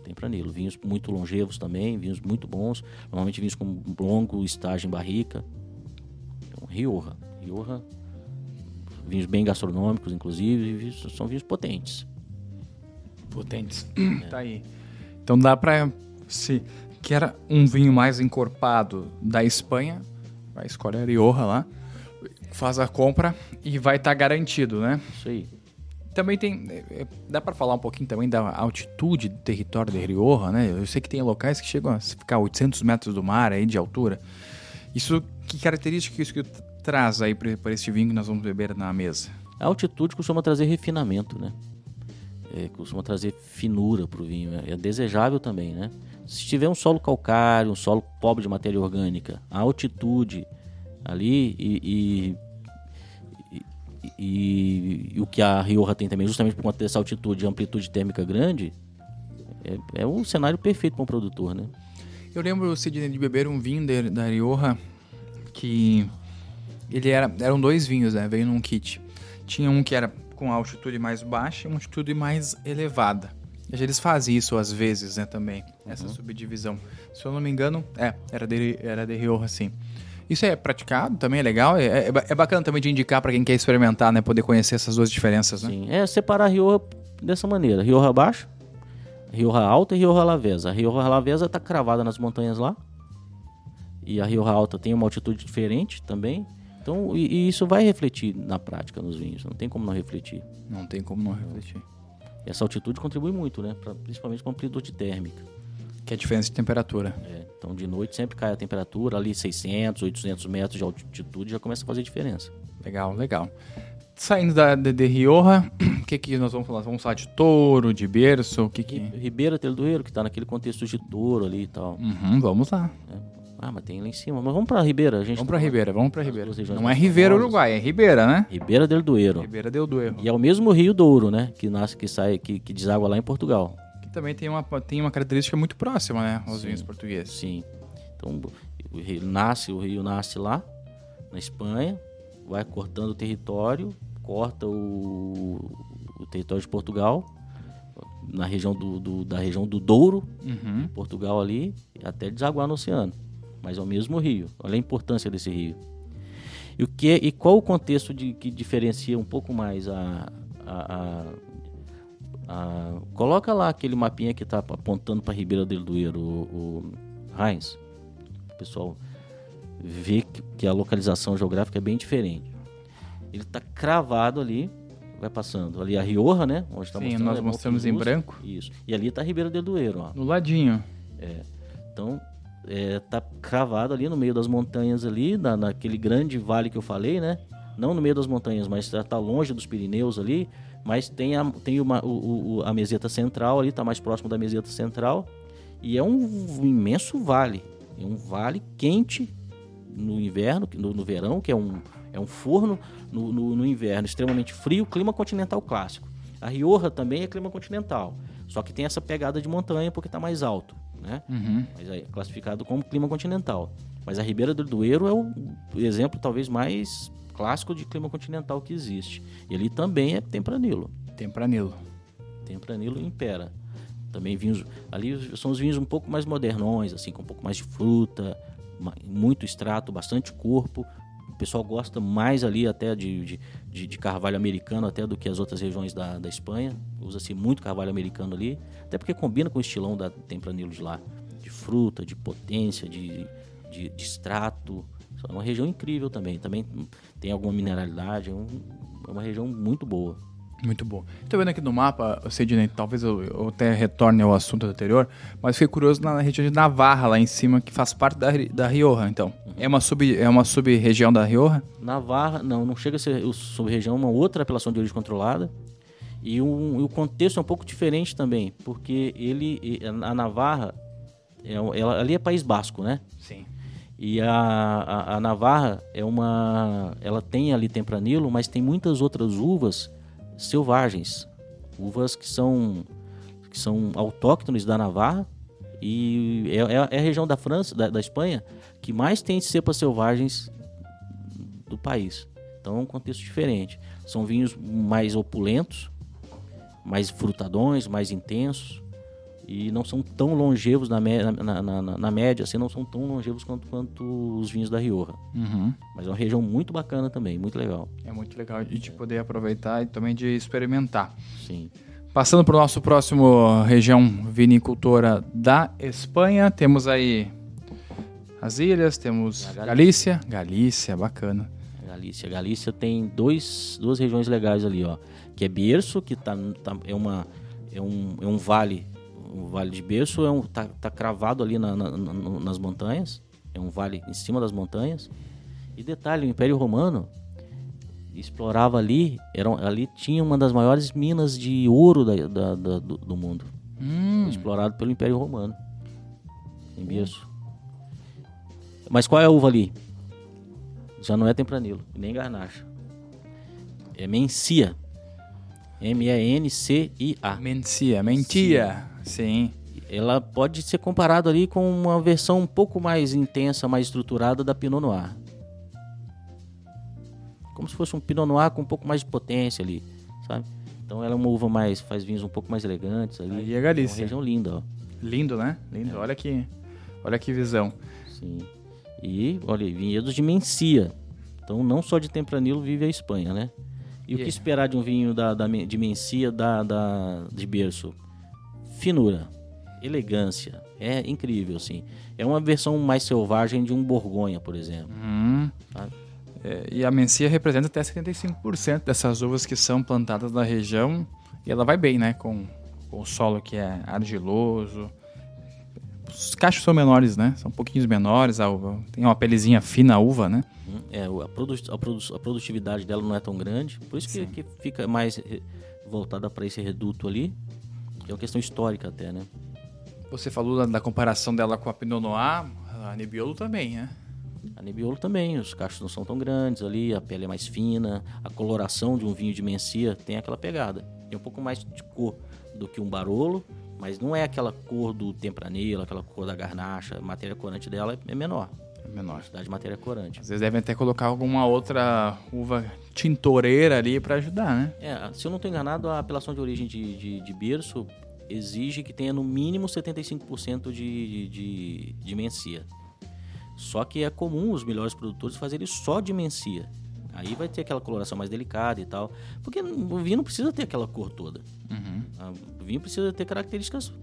Tempranilo. Vinhos muito longevos também, vinhos muito bons. Normalmente vinhos com longo estágio em barrica. Então, Rioja. Rioja. Vinhos bem gastronômicos, inclusive. São vinhos potentes. Potentes. É. Tá aí. Então dá para se quer um vinho mais encorpado da Espanha, vai escolher a Rioja lá, faz a compra e vai estar tá garantido, né? Isso aí. Também tem. É, é, dá para falar um pouquinho também da altitude do território de Rioja, né? Eu sei que tem locais que chegam a ficar 800 metros do mar aí de altura. Isso, que característica isso que traz aí para esse vinho que nós vamos beber na mesa? A altitude costuma trazer refinamento, né? É, costuma trazer finura para o vinho. É desejável também, né? Se tiver um solo calcário, um solo pobre de matéria orgânica, a altitude ali e, e e, e, o que a Rioja tem também, justamente por conta dessa altitude e amplitude térmica grande, é, é um cenário perfeito para um produtor, né? Eu lembro, Sidney, de beber um vinho de, da Rioja que ele era, eram dois vinhos, né? Veio num kit. Tinha um que era com altitude mais baixa e uma altitude mais elevada. Eles fazem isso às vezes, né, também, essa uhum. subdivisão. Se eu não me engano, é, era de, era de Rioja, sim. Isso é praticado também, é legal. É, é, é bacana também de indicar para quem quer experimentar, né? Poder conhecer essas duas diferenças, né? Sim, é separar a Rioja dessa maneira. Rioja Baixo, Rioja Alta e Rioja Lavesa. A Rioja Lavesa está cravada nas montanhas lá. E a Rioja Alta tem uma altitude diferente também. Então, e, e, isso vai refletir na prática nos vinhos. Não tem como não refletir. Não tem como não refletir. E essa altitude contribui muito, né? Pra, principalmente com a amplitude térmica. Que é a diferença de temperatura. É. Então, de noite sempre cai a temperatura, ali 600, 800 metros de altitude já começa a fazer diferença. Legal, legal. Saindo da, de, de Rioja, *clears throat* o que, que nós vamos falar? Vamos falar de touro, de berço, o que que... Ribeira Teldoeiro, que está naquele contexto de touro ali e tal. Uhum, vamos lá. É. Ah, mas tem lá em cima. Mas vamos para Ribeira. A gente vamos para tá Ribeira, vamos para Ribeira. Não é Ribeira Uruguai, é Ribeira, né? Ribeira del Duero. Ribeira del Duero. E é o mesmo Rio Douro, né? Que nasce, que sai, que, que deságua lá em Portugal também tem uma, tem uma característica muito próxima, né? Aos sim, vinhos portugueses. Sim. Então, o rio nasce, o rio nasce lá, na Espanha, vai cortando o território, corta o, o território de Portugal, na região do, do da região do Douro, uhum. Portugal ali, até desaguar no oceano. Mas é o mesmo rio. Olha a importância desse rio. E, o que, e qual o contexto de, que diferencia um pouco mais a, a, a coloca lá aquele mapinha que está apontando para Ribeira del Duero, o, o Heinz. O pessoal vê que, que, a localização geográfica é bem diferente. Ele está cravado ali, vai passando. Ali a Rioja, né? Onde tá Sim, nós é mostramos em branco. Isso. E ali está Ribeira del Duero. Ó. No ladinho. É. Então, é, tá cravado ali no meio das montanhas ali, na, naquele grande vale que eu falei, né? Não no meio das montanhas, mas está longe dos Pirineus ali mas tem a, tem uma, o, o, a meseta central ali, está mais próximo da meseta central. E é um imenso vale. É um vale quente no inverno, no, no verão, que é um, é um forno. No, no, no, inverno, extremamente frio, clima continental clássico. A Rioja também é clima continental. Só que tem essa pegada de montanha porque está mais alto. Né? Uhum. Mas é classificado como clima continental. Mas a Ribeira do Duero é o exemplo talvez mais clássico de clima continental que existe. E ali também é tempranilo. Tempranilo. Tempranilo impera. Também vinhos. Ali são os vinhos um pouco mais modernões, assim, com um pouco mais de fruta, muito extrato, bastante corpo. pessoal gosta mais ali até de, de, de, de carvalho americano até do que as outras regiões da, da Espanha. Usa-se muito carvalho americano ali, até porque combina com o estilão da Tempranillo de lá. De fruta, de potência, de, de, de extrato. É uma região incrível também. Também tem alguma mineralidade, é, um, é uma região muito boa. Muito bom. Estou vendo aqui no mapa, Sidney, talvez eu, eu, até retorne ao assunto anterior, mas fiquei curioso na região de Navarra, lá em cima, que faz parte da, da Rioja, então. É uma sub é uma sub-região da Rioja? Navarra, não, não chega a ser sub-região, é uma outra apelação de origem controlada. E, um, e, o contexto é um pouco diferente também, porque ele, a Navarra, é, ela, ali é País Basco, né? Sim. E a, a, a Navarra é uma. Ela tem ali tempranilo, mas tem muitas outras uvas selvagens, uvas que são que são autóctones da Navarra e é, é, é a região da França, da, da, Espanha, que mais tem cepas selvagens do país. Então é um contexto diferente. São vinhos mais opulentos, mais frutadões, mais intensos e não são tão longevos na, na, na, na, média, assim, não são tão longevos quanto, quanto os vinhos da Rioja. Uhum. Mas é uma região muito bacana também, muito legal. É muito legal de poder aproveitar e também de experimentar. Sim. Passando para o nosso próximo região vinicultora da Espanha, temos aí as ilhas, temos Galícia. Galícia, bacana. Galícia, Galícia tem dois, duas regiões legais ali, ó, que é Bierzo, que tá, tá é uma é um, é um vale o Vale de Berço é um, tá, tá cravado ali na, na, na, nas montanhas, é um vale em cima das montanhas. E detalhe, o Império Romano explorava ali, era, ali tinha uma das maiores minas de ouro da, da, da do, do, mundo. Hum. Explorado pelo Império Romano, em Berço. Mas qual é a uva ali? Já não é Tempranilo, nem Garnacha. É Mencia. M-E-N-C-I-A. Mencia, mentia. Sim. Ela pode ser comparada ali com uma versão um pouco mais intensa, mais estruturada da Pinot Noir. Como se fosse um Pinot Noir com um pouco mais de potência ali, sabe? Então ela é uma uva mais, faz vinhos um pouco mais elegantes ali. Aí é Galícia. É uma região linda, ó. Lindo, né? Lindo. É. Olha que, olha que visão. Sim. E, olha, vinhedos de Mencia. Então, não só de Tempranilo vive a Espanha, né? E yeah. o que esperar de um vinho da, da de Mencia da, da, de berço? Finura, elegância. É incrível, assim. É uma versão mais selvagem de um Borgonha, por exemplo. Hum. É, e a Mencia representa até 75% dessas uvas que são plantadas na região. E ela vai bem, né? Com, com o solo que é argiloso. Os cachos são menores, né? São um pouquinho menores. A uva tem uma pelezinha fina a uva, né? Hum, é, a, produ a, produ a, produtividade dela não é tão grande. Por isso que, que fica mais voltada para esse reduto ali. É uma questão histórica até, né? Você falou da, da comparação dela com a Pinot Noir, a Nebbiolo também, né? A Nebbiolo também, os cachos não são tão grandes ali, a pele é mais fina, a coloração de um vinho de Mencia tem aquela pegada. Tem um pouco mais de cor do que um Barolo, mas não é aquela cor do Tempranillo, aquela cor da Garnacha, a matéria corante dela é menor. É menor. de matéria corante. Às vezes devem até colocar alguma outra uva tintoreira ali para ajudar, né? É, se eu não estou enganado, a apelação de origem de, de, de berço exige que tenha no mínimo 75% de, de, de mencia. Só que é comum os melhores produtores fazerem só de mencia. Aí vai ter aquela coloração mais delicada e tal. Porque o vinho não precisa ter aquela cor toda. Uhum. O vinho precisa ter características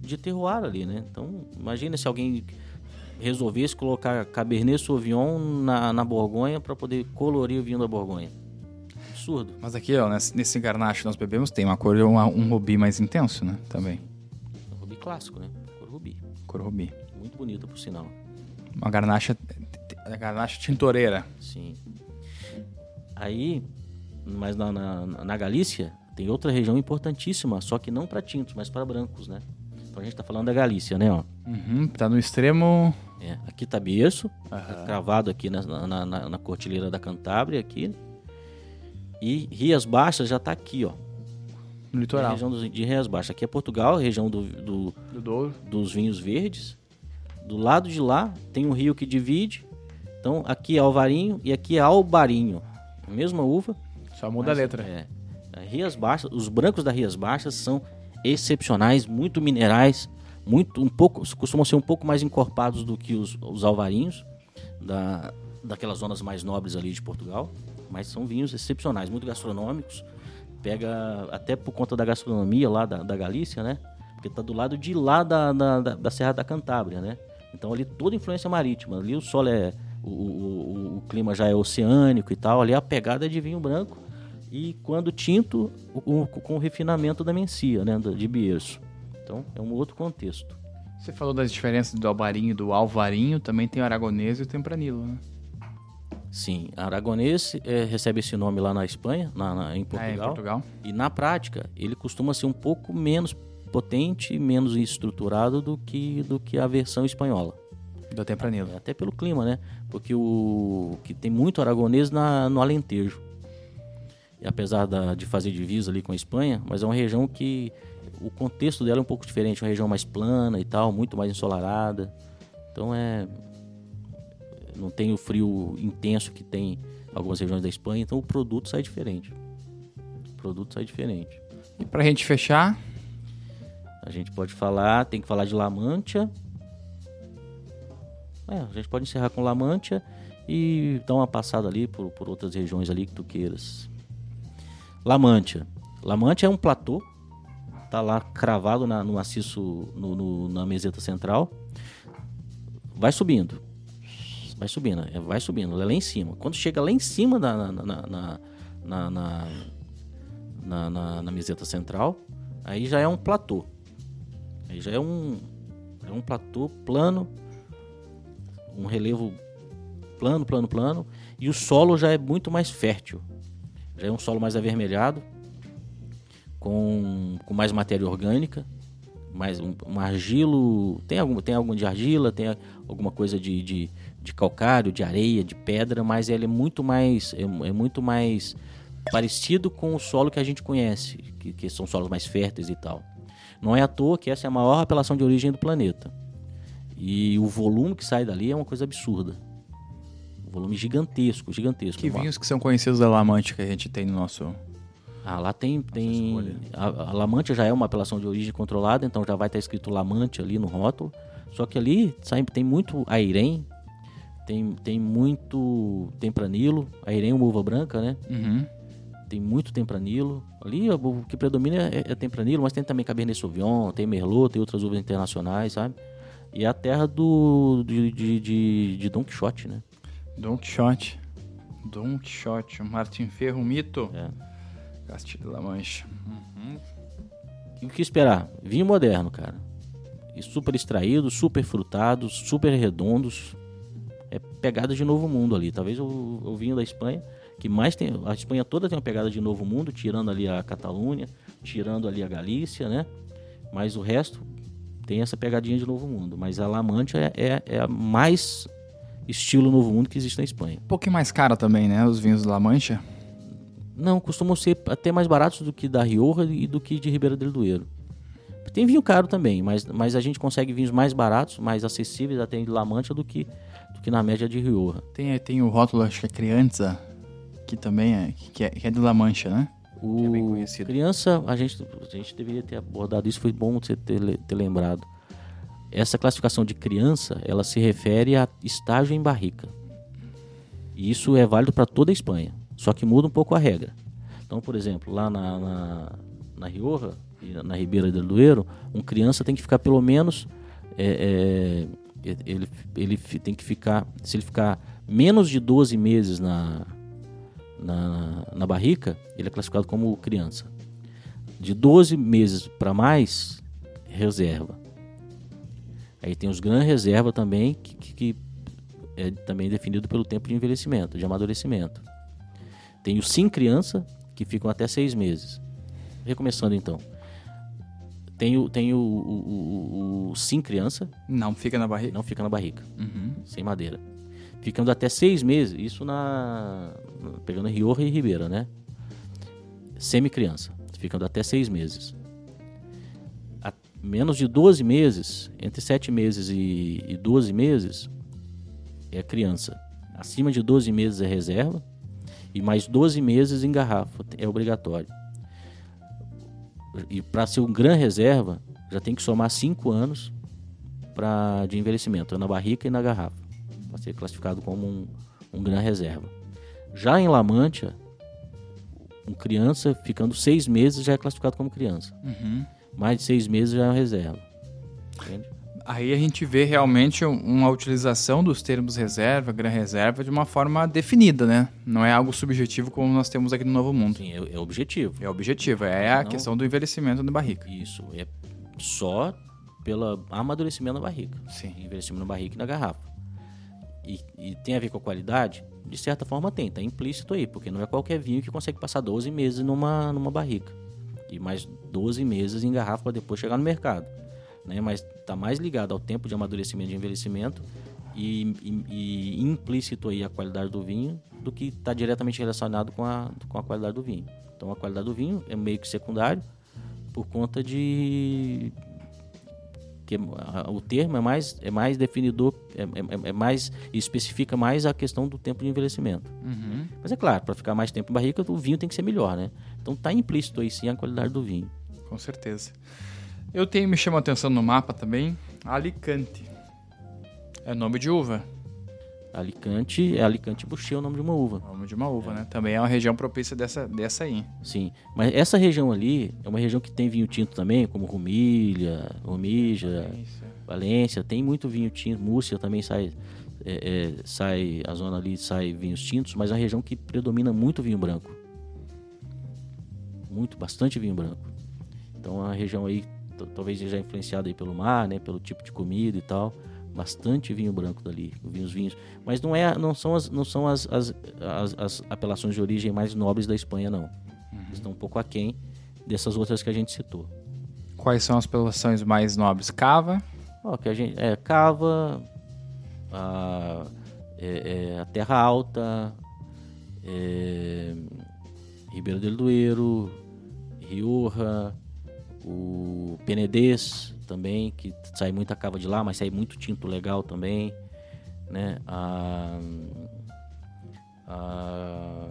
de terroir ali, né? Então, imagina se alguém resolvesse colocar Cabernet Sauvignon na, na Borgonha para poder colorir o vinho da Borgonha. Absurdo. Mas aqui, ó, nesse, nesse garnache que nós bebemos, tem uma cor, uma, um rubi mais intenso, né? Também. Um rubi clássico, né? Cor rubi. Cor rubi. Muito bonita, por sinal. Uma garnacha, garnacha tintoreira. Sim. Aí, mas na, na, na Galícia, tem outra região importantíssima, só que não para tintos, mas para brancos, né? A gente está falando da Galícia, né? Ó. Uhum, tá no extremo é, aqui está berço, uhum. tá cravado aqui na, na, na, na Cortilheira da Cantábria, aqui. E Rias Baixas já está aqui, ó. No litoral. região de Rias Baixas. Aqui é Portugal, região do, do, do dos vinhos verdes. Do lado de lá tem um rio que divide. Então aqui é Alvarinho e aqui é Albarinho. A mesma uva. Só muda mas, a letra. É, Rias Baixas, os brancos da Rias Baixas são excepcionais, muito minerais muito um pouco costumam ser um pouco mais encorpados do que os, os alvarinhos da, daquelas zonas mais nobres ali de Portugal, mas são vinhos excepcionais, muito gastronômicos. Pega até por conta da gastronomia lá da, da Galícia, né? Porque tá do lado de lá da, da, da, Serra da Cantábria, né? Então ali toda influência marítima. Ali o solo é. O, o, o, clima já é oceânico e tal. Ali a pegada é de vinho branco. E quando tinto, o, com o refinamento da mencia, né? De Bierço. Então é um outro contexto. Você falou das diferenças do albarinho e do alvarinho, também tem o aragonês e o tempranilo, né? Sim, aragonês é, recebe esse nome lá na Espanha, na, na em, Portugal, é, em Portugal. E na prática, ele costuma ser um pouco menos potente e menos estruturado do que, do que a versão espanhola. Do Tempranilo. Até pelo clima, né? Porque o que tem muito aragonês na, no Alentejo. Apesar da, de fazer divisa ali com a Espanha, mas é uma região que o contexto dela é um pouco diferente, uma região mais plana e tal, muito mais ensolarada. Então é não tem o frio intenso que tem algumas regiões da Espanha, então o produto sai diferente. O produto sai diferente. E pra gente fechar, a gente pode falar, tem que falar de La Mancha. É, a gente pode encerrar com La Mancha e dar uma passada ali por, por outras regiões ali que tu queiras. La Mancha. La Mancha é um platô, tá lá cravado na, no maciço, no, no, na meseta central. Vai subindo. Vai subindo, é, vai subindo, é lá em cima. Quando chega lá em cima na, na, na, na meseta central, aí já é um platô. Aí já é um, é um platô plano, um relevo plano, plano, plano, e o solo já é muito mais fértil. Já é um solo mais avermelhado, com, com mais matéria orgânica, mais um, um argilo, tem algum, tem algum de argila, tem alguma coisa de, de, de calcário, de areia, de pedra, mas ele é muito mais é, é, muito mais parecido com o solo que a gente conhece, que, que são solos mais férteis e tal. Não é à toa que essa é a maior apelação de origem do planeta. E o volume que sai dali é uma coisa absurda. Um volume gigantesco, gigantesco. Que vinhos que são conhecidos da Lamante que a gente tem no nosso. Ah, lá tem. tem a, a Lamante já é uma apelação de origem controlada, então já vai estar escrito Lamante ali no rótulo. Só que ali sabe, tem muito Airém, tem, tem muito Tempranilo, Airém é uma uva branca, né? Uhum tem muito tempranilo. Ali o que predomina é, é tempranilo, mas tem também Cabernet Sauvignon, tem Merlot, tem outras uvas internacionais, sabe? E é a terra do de, de, de, de Don Quixote, né? Don Quixote. Don Quixote, Martin Ferro, mito. É. Castilho-La Mancha. Uhum. E o que esperar? Vinho moderno, cara. E super extraídos, super frutados, super redondos. É pegada de novo mundo ali. Talvez o, o vinho da Espanha que mais tem. A Espanha toda tem uma pegada de novo mundo, tirando ali a Catalunha, tirando ali a Galícia, né? Mas o resto tem essa pegadinha de novo mundo. Mas a La Mancha é, é, é a mais estilo novo mundo que existe na Espanha. Um pouquinho mais cara também, né? Os vinhos da La Mancha? Não, costumam ser até mais baratos do que da Rioja e do que de Ribeira del Duero. Tem vinho caro também, mas, mas a gente consegue vinhos mais baratos, mais acessíveis até de La Mancha do que, do que na média de Rioja. Tem, tem o rótulo, acho que é Crianza, que também é, que é, que é de La Mancha, né? O que é bem conhecido. Criança, a gente, a gente deveria ter abordado isso, foi bom você ter, ter lembrado. Essa classificação de criança, ela se refere a estágio em barrica. E isso é válido para toda a Espanha, só que muda um pouco a regra. Então, por exemplo, lá na, na, na Rioja, na Ribeira del Duero, um criança tem que ficar pelo menos. É, é, ele, ele tem que ficar. Se ele ficar menos de 12 meses na, na, na barrica, ele é classificado como criança. De 12 meses para mais, reserva. Aí tem os gran reserva também, que, que, que, é também definido pelo tempo de envelhecimento, de amadurecimento. Tem os sim criança, que ficam até seis meses. Recomeçando então. Tem o, tem o, o, o, o sim criança. Não fica na barriga? Não fica na barriga. Uhum. Sem madeira ficando até seis meses, isso na pegando Rioja e Ribeira, né? Semi-criança, ficando até seis meses. Menos de 12 meses, entre 7 meses e, e 12 meses, é criança. Acima de 12 meses é reserva e mais 12 meses em garrafa, é obrigatório. E para ser um gran reserva, já tem que somar 5 anos pra, de envelhecimento, na barrica e na garrafa para ser classificado como um, um gran reserva. Já em La Mancha, um criança ficando seis meses já é classificado como criança. Uhum. Mais de seis meses já é uma reserva. Entende? Aí a gente vê realmente um- uma utilização dos termos reserva, gran reserva, de uma forma definida, né? Não é algo subjetivo como nós temos aqui no Novo Mundo. Sim, é, é objetivo. É objetivo, é a Não. questão do envelhecimento da barriga. Isso, é só pelo amadurecimento na barriga. Sim. Envelhecimento na barriga e na garrafa. E, e tem a ver com a qualidade? De certa forma tem, tá implícito aí, porque não é qualquer vinho que consegue passar 12 meses numa, numa barrica. E mais 12 meses em garrafa para depois chegar no mercado. Né? Mas tá mais ligado ao tempo de amadurecimento e envelhecimento e, e- e implícito aí a qualidade do vinho do que está diretamente relacionado com a, com a qualidade do vinho. Então a qualidade do vinho é meio que secundário por conta de que o termo é mais é mais definidor é, é- é mais especifica mais a questão do tempo de envelhecimento Uhum. mas é claro para ficar mais tempo em barrica o vinho tem que ser melhor né então tá implícito aí sim a qualidade do vinho Com certeza. Eu tenho, me chama a atenção no mapa também, Alicante. É nome de uva. Alicante é Alicante Boucher é o nome de uma uva Nome de uma uva, né? Também é uma região propícia dessa, dessa aí. sim mas essa região ali é uma região que tem vinho tinto também como Rumilha Rumija Valência tem muito vinho tinto Múrcia também sai é, é, sai a zona ali sai vinhos tintos mas é uma região que predomina muito vinho branco muito bastante vinho branco. Então a região aí talvez seja influenciada aí pelo mar né pelo tipo de comida e tal. Bastante vinho branco dali vinhos vinhos. Mas não é não são as não são as, as, as, as apelações de origem mais nobres da Espanha não. Estão um pouco aquém dessas outras que a gente citou. Quais são as apelações mais nobres? Cava, Ó, que a gente é cava, a, é- é a Terra Alta, é, Ribeiro del Duero, Rioja, o Penedês também, que sai muita cava de lá, mas sai muito tinto legal também, né? A, a,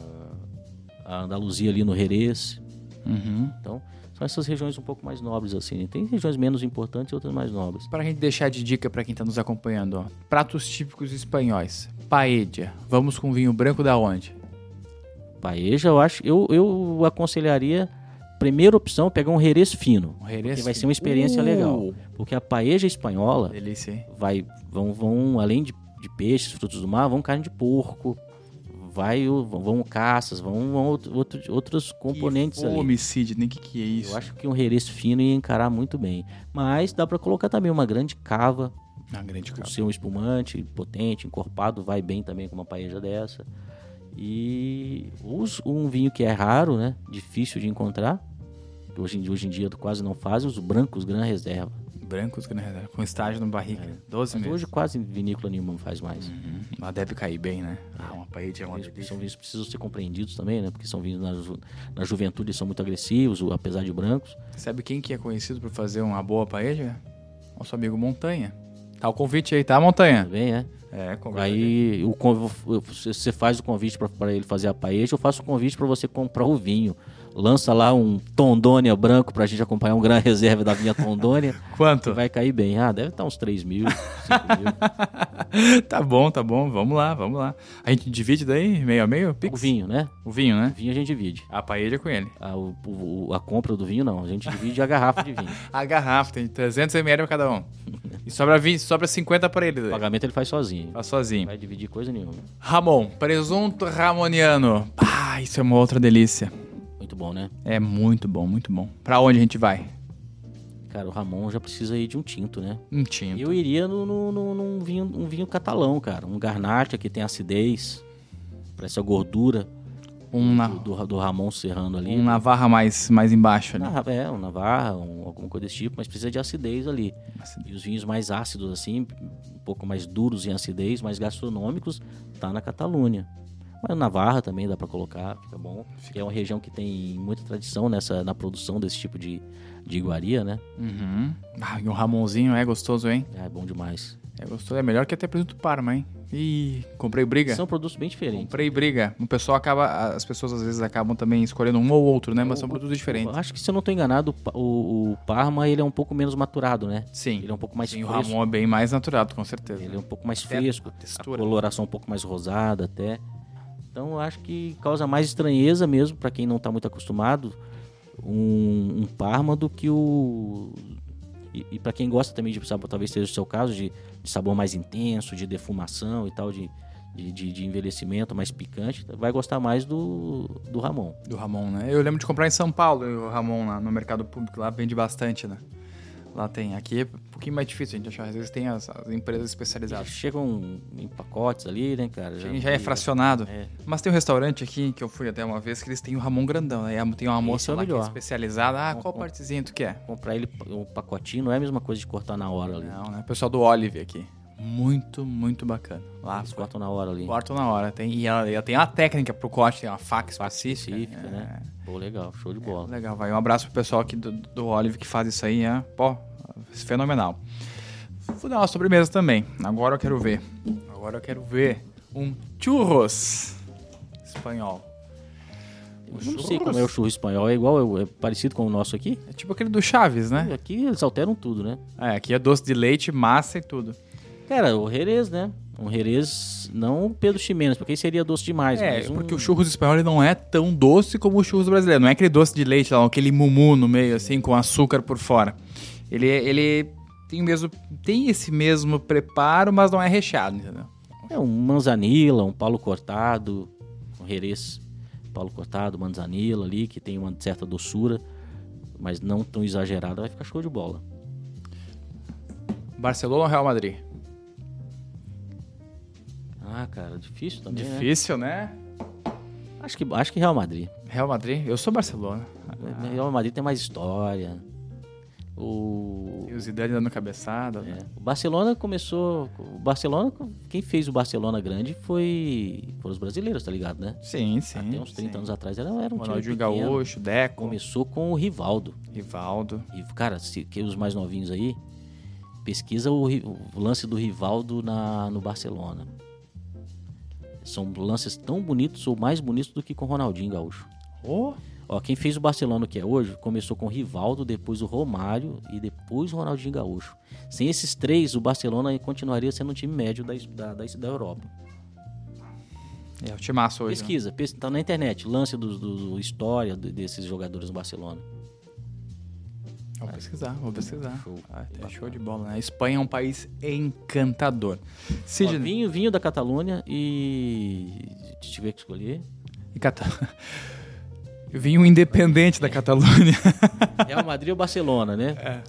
a Andaluzia ali no Jerez, Uhum. então são essas regiões um pouco mais nobres assim. né? Tem regiões menos importantes e outras mais nobres. Para a gente deixar de dica para quem está nos acompanhando, ó. pratos típicos espanhóis. Paella. Vamos com vinho branco da onde? Paeja, eu acho, eu, eu aconselharia, primeira opção, pegar um Jerez fino. Um Jerez que vai ser uma experiência Uh! legal. Porque a paeja espanhola Delícia, hein? vai, vão, vão além de, de peixes, frutos do mar, vão carne de porco, vai, o- vão caças, vão, vão outro- outro- outros componentes que ali. Homicídio, nem que que é isso? Eu acho que um Jerez fino ia encarar muito bem. Mas dá para colocar também uma grande cava, Ah, grande cava. ser um espumante potente, encorpado, vai bem também com uma paeja dessa. E os- um vinho que é raro, né? Difícil de encontrar. que Hoje, em- hoje em dia quase não fazem, os brancos Gran Reserva. Brancos, grande reserva, com estágio no barrica. 12 Mas meses. hoje quase vinícola nenhuma faz mais. Uhum. Mas deve cair bem, né? Ah, uma paella é uma delícia. São vinhos que precisam ser compreendidos também, né? Porque são vinhos na, ju- na juventude são muito agressivos, apesar de brancos. Sabe quem que é conhecido por fazer uma boa paella? Nosso amigo Montanha. Tá o convite aí, tá, Montanha? Também, é. É, convite. Aí o, você faz o convite para ele fazer a paella, eu faço o convite para você comprar o vinho. Lança lá um Tondônia branco pra gente acompanhar um gran reserva da vinha Tondônia. *laughs* Quanto? vai cair bem. Ah, deve estar uns 3 mil, 5 mil. *laughs* tá bom, tá bom. Vamos lá, vamos lá. A gente divide daí, meio a meio? O Pix? vinho, né? O vinho, O né? vinho a gente divide. A paella com ele. A, o- o- a compra do vinho não, a gente divide a garrafa de vinho. *laughs* A garrafa tem 300 ml pra cada um. E sobra, 20, sobra 50 pra ele. O daí. pagamento ele faz sozinho. Faz Não sozinho. vai dividir coisa nenhuma. Ramon, presunto ramoniano. Ah, isso é uma outra delícia. Muito bom, né? É muito bom, muito bom. Pra onde a gente vai? Cara, o Ramon já precisa ir de um tinto, né? Um tinto. Eu iria no, no- no- num vinho, um vinho catalão, cara. Um Garnacha que tem acidez, parece a gordura Um, na, do, do, do Ramon Serrano ali. um Navarra mais, mais embaixo ali. Na- é, um Navarra, um, alguma coisa desse tipo, mas precisa de acidez ali. E os vinhos mais ácidos, assim, um pouco mais duros em acidez, mais gastronômicos, tá na Catalunha. Mas Navarra também dá para colocar, fica bom. Que é uma região que tem muita tradição nessa na produção desse tipo de, de iguaria, né? Uhum. Ah, e um Ramonzinho é gostoso, hein? É bom demais. É gostoso, é melhor que até presunto Parma, hein? Ih, comprei briga. São produtos bem diferentes. Comprei briga. O pessoal acaba, as pessoas às vezes acabam também escolhendo um ou outro, né? Mas são produtos diferentes. Eu acho que se eu não estou enganado, o, o, Parma ele é um pouco menos maturado, né? Sim. Ele é um pouco mais Sim, fresco. o Ramon é bem mais naturado, com certeza. Ele é um pouco mais Até fresco, a a textura. coloração um pouco mais rosada até. Então eu acho que causa mais estranheza mesmo para quem não está muito acostumado um, um Parma do que o e, e para quem gosta também de sabor, talvez seja o seu caso de, de sabor mais intenso, de defumação e tal, de, de, de- de envelhecimento mais picante, vai gostar mais do, do Ramon. Do Ramon, né? Eu lembro de comprar em São Paulo o Ramon lá no mercado público. Lá vende bastante, né? Lá tem. Aqui é um pouquinho mais difícil a gente achar. Às vezes tem as, as empresas especializadas. Chegam em pacotes ali, né, cara? Já, já é fracionado. É. Mas tem um restaurante aqui que eu fui até uma vez que eles têm o Ramon grandão, né? Tem uma moça é lá que é melhor. especializada. Ah, Com- qual com- partezinha tu quer? Comprar ele o pacotinho não é a mesma coisa de cortar na hora ali. Não, né? O pessoal do Olive aqui. Muito, muito bacana. Lá Eles foi. cortam na hora ali. Cortam na hora. Tem, e ela, ela tem uma técnica pro corte, tem uma faca específica. Específica, né? Pô, legal, show de bola. Legal, vai. Um abraço pro pessoal aqui do, do Olive que faz isso aí, é, pô, fenomenal. Vou dar uma sobremesa também. Agora eu quero ver. Agora eu quero ver um churros espanhol. O Eu não sei como é o churro espanhol, é igual, é parecido com o nosso aqui? É tipo aquele do Chaves, né? Aqui eles alteram tudo, né? É, aqui é doce de leite, massa e tudo. Cara, o Jerez, né? Um Jerez, não o Pedro Ximenes, porque aí seria doce demais. É, um- porque o churros espanhol não é tão doce como o churros brasileiro. Não é aquele doce de leite, lá, aquele mumu no meio, assim, com açúcar por fora. Ele, ele tem, mesmo, tem esse mesmo preparo, mas não é recheado, entendeu? É um manzanila, um palo cortado, um Jerez, palo cortado, manzanila ali, que tem uma certa doçura, mas não tão exagerada, vai ficar show de bola. Barcelona ou Real Madrid? Ah, cara, difícil também, né? Difícil, né? Acho que, acho que Real Madrid. Real Madrid? Eu sou Barcelona. Real Madrid tem mais história. O, E o Zidane dando cabeçada. é, o Barcelona começou. O Barcelona, quem fez o Barcelona grande foi foram os brasileiros, tá ligado, né? Sim, sim. Até uns 30 sim. anos atrás era, era um time Ronaldinho. Gaúcho, Deco, Começou com o Rivaldo. Rivaldo. E, cara, se, que os mais novinhos aí, pesquisa o, o lance do Rivaldo na, no Barcelona. São lances tão bonitos ou mais bonitos do que com o Ronaldinho Gaúcho. Oh, Ó, quem fez o Barcelona que é hoje, começou com o Rivaldo, depois o Romário e depois o Ronaldinho Gaúcho. Sem esses três, o Barcelona continuaria sendo um time médio da, da, da, da Europa. é o timaço hoje. né? Pesquisa, pes- tá na internet, lance do, do- do- história de- desses jogadores no Barcelona. Vou pesquisar, vou pesquisar. Show. Ah, é show de bola, né? A Espanha é um país encantador. Sidney. Ó, vinho, vinho da Catalunha e se tiver que escolher, E Cata... *laughs* Vinho independente da Catalunha. *laughs* Real Madrid ou Barcelona, né? É.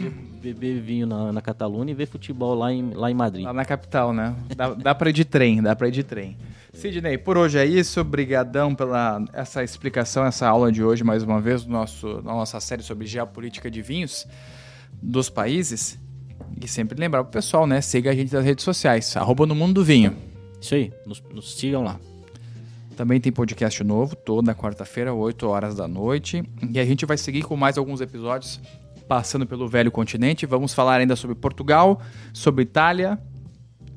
Be- Beber vinho na, na Catalunha e ver futebol lá em, lá em Madrid. Lá na capital, né? Dá, dá pra ir de trem, dá pra ir de trem. Sidney, por hoje é isso. Obrigadão pela essa explicação, essa aula de hoje, mais uma vez, do nosso, na nossa série sobre geopolítica de vinhos dos países. E sempre lembrar pro pessoal, né? Siga a gente nas redes sociais, arroba no mundo do vinho. Isso aí, nos, nos sigam lá. Também tem podcast novo, toda quarta-feira, 8 horas da noite. E a gente vai seguir com mais alguns episódios passando pelo velho continente. Vamos falar ainda sobre Portugal, sobre Itália,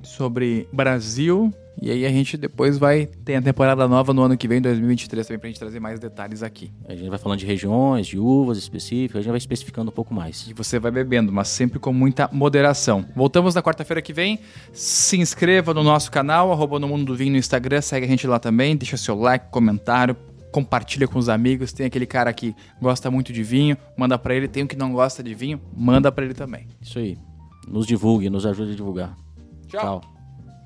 sobre Brasil. E aí a gente depois vai ter a temporada nova no ano que vem, 2023, também pra gente trazer mais detalhes aqui. A gente vai falando de regiões, de uvas específicas, a gente vai especificando um pouco mais. E você vai bebendo, mas sempre com muita moderação. Voltamos na quarta-feira que vem. Se inscreva no nosso canal, arroba no Mundo do Vinho no Instagram, segue a gente lá também, deixa seu like, comentário, compartilha com os amigos. Tem aquele cara que gosta muito de vinho, manda pra ele. Tem um que não gosta de vinho, manda pra ele também. Isso aí. Nos divulgue, nos ajude a divulgar. Tchau. Tchau.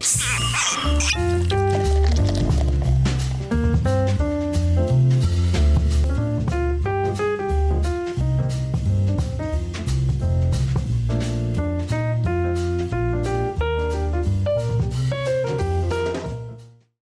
Drops.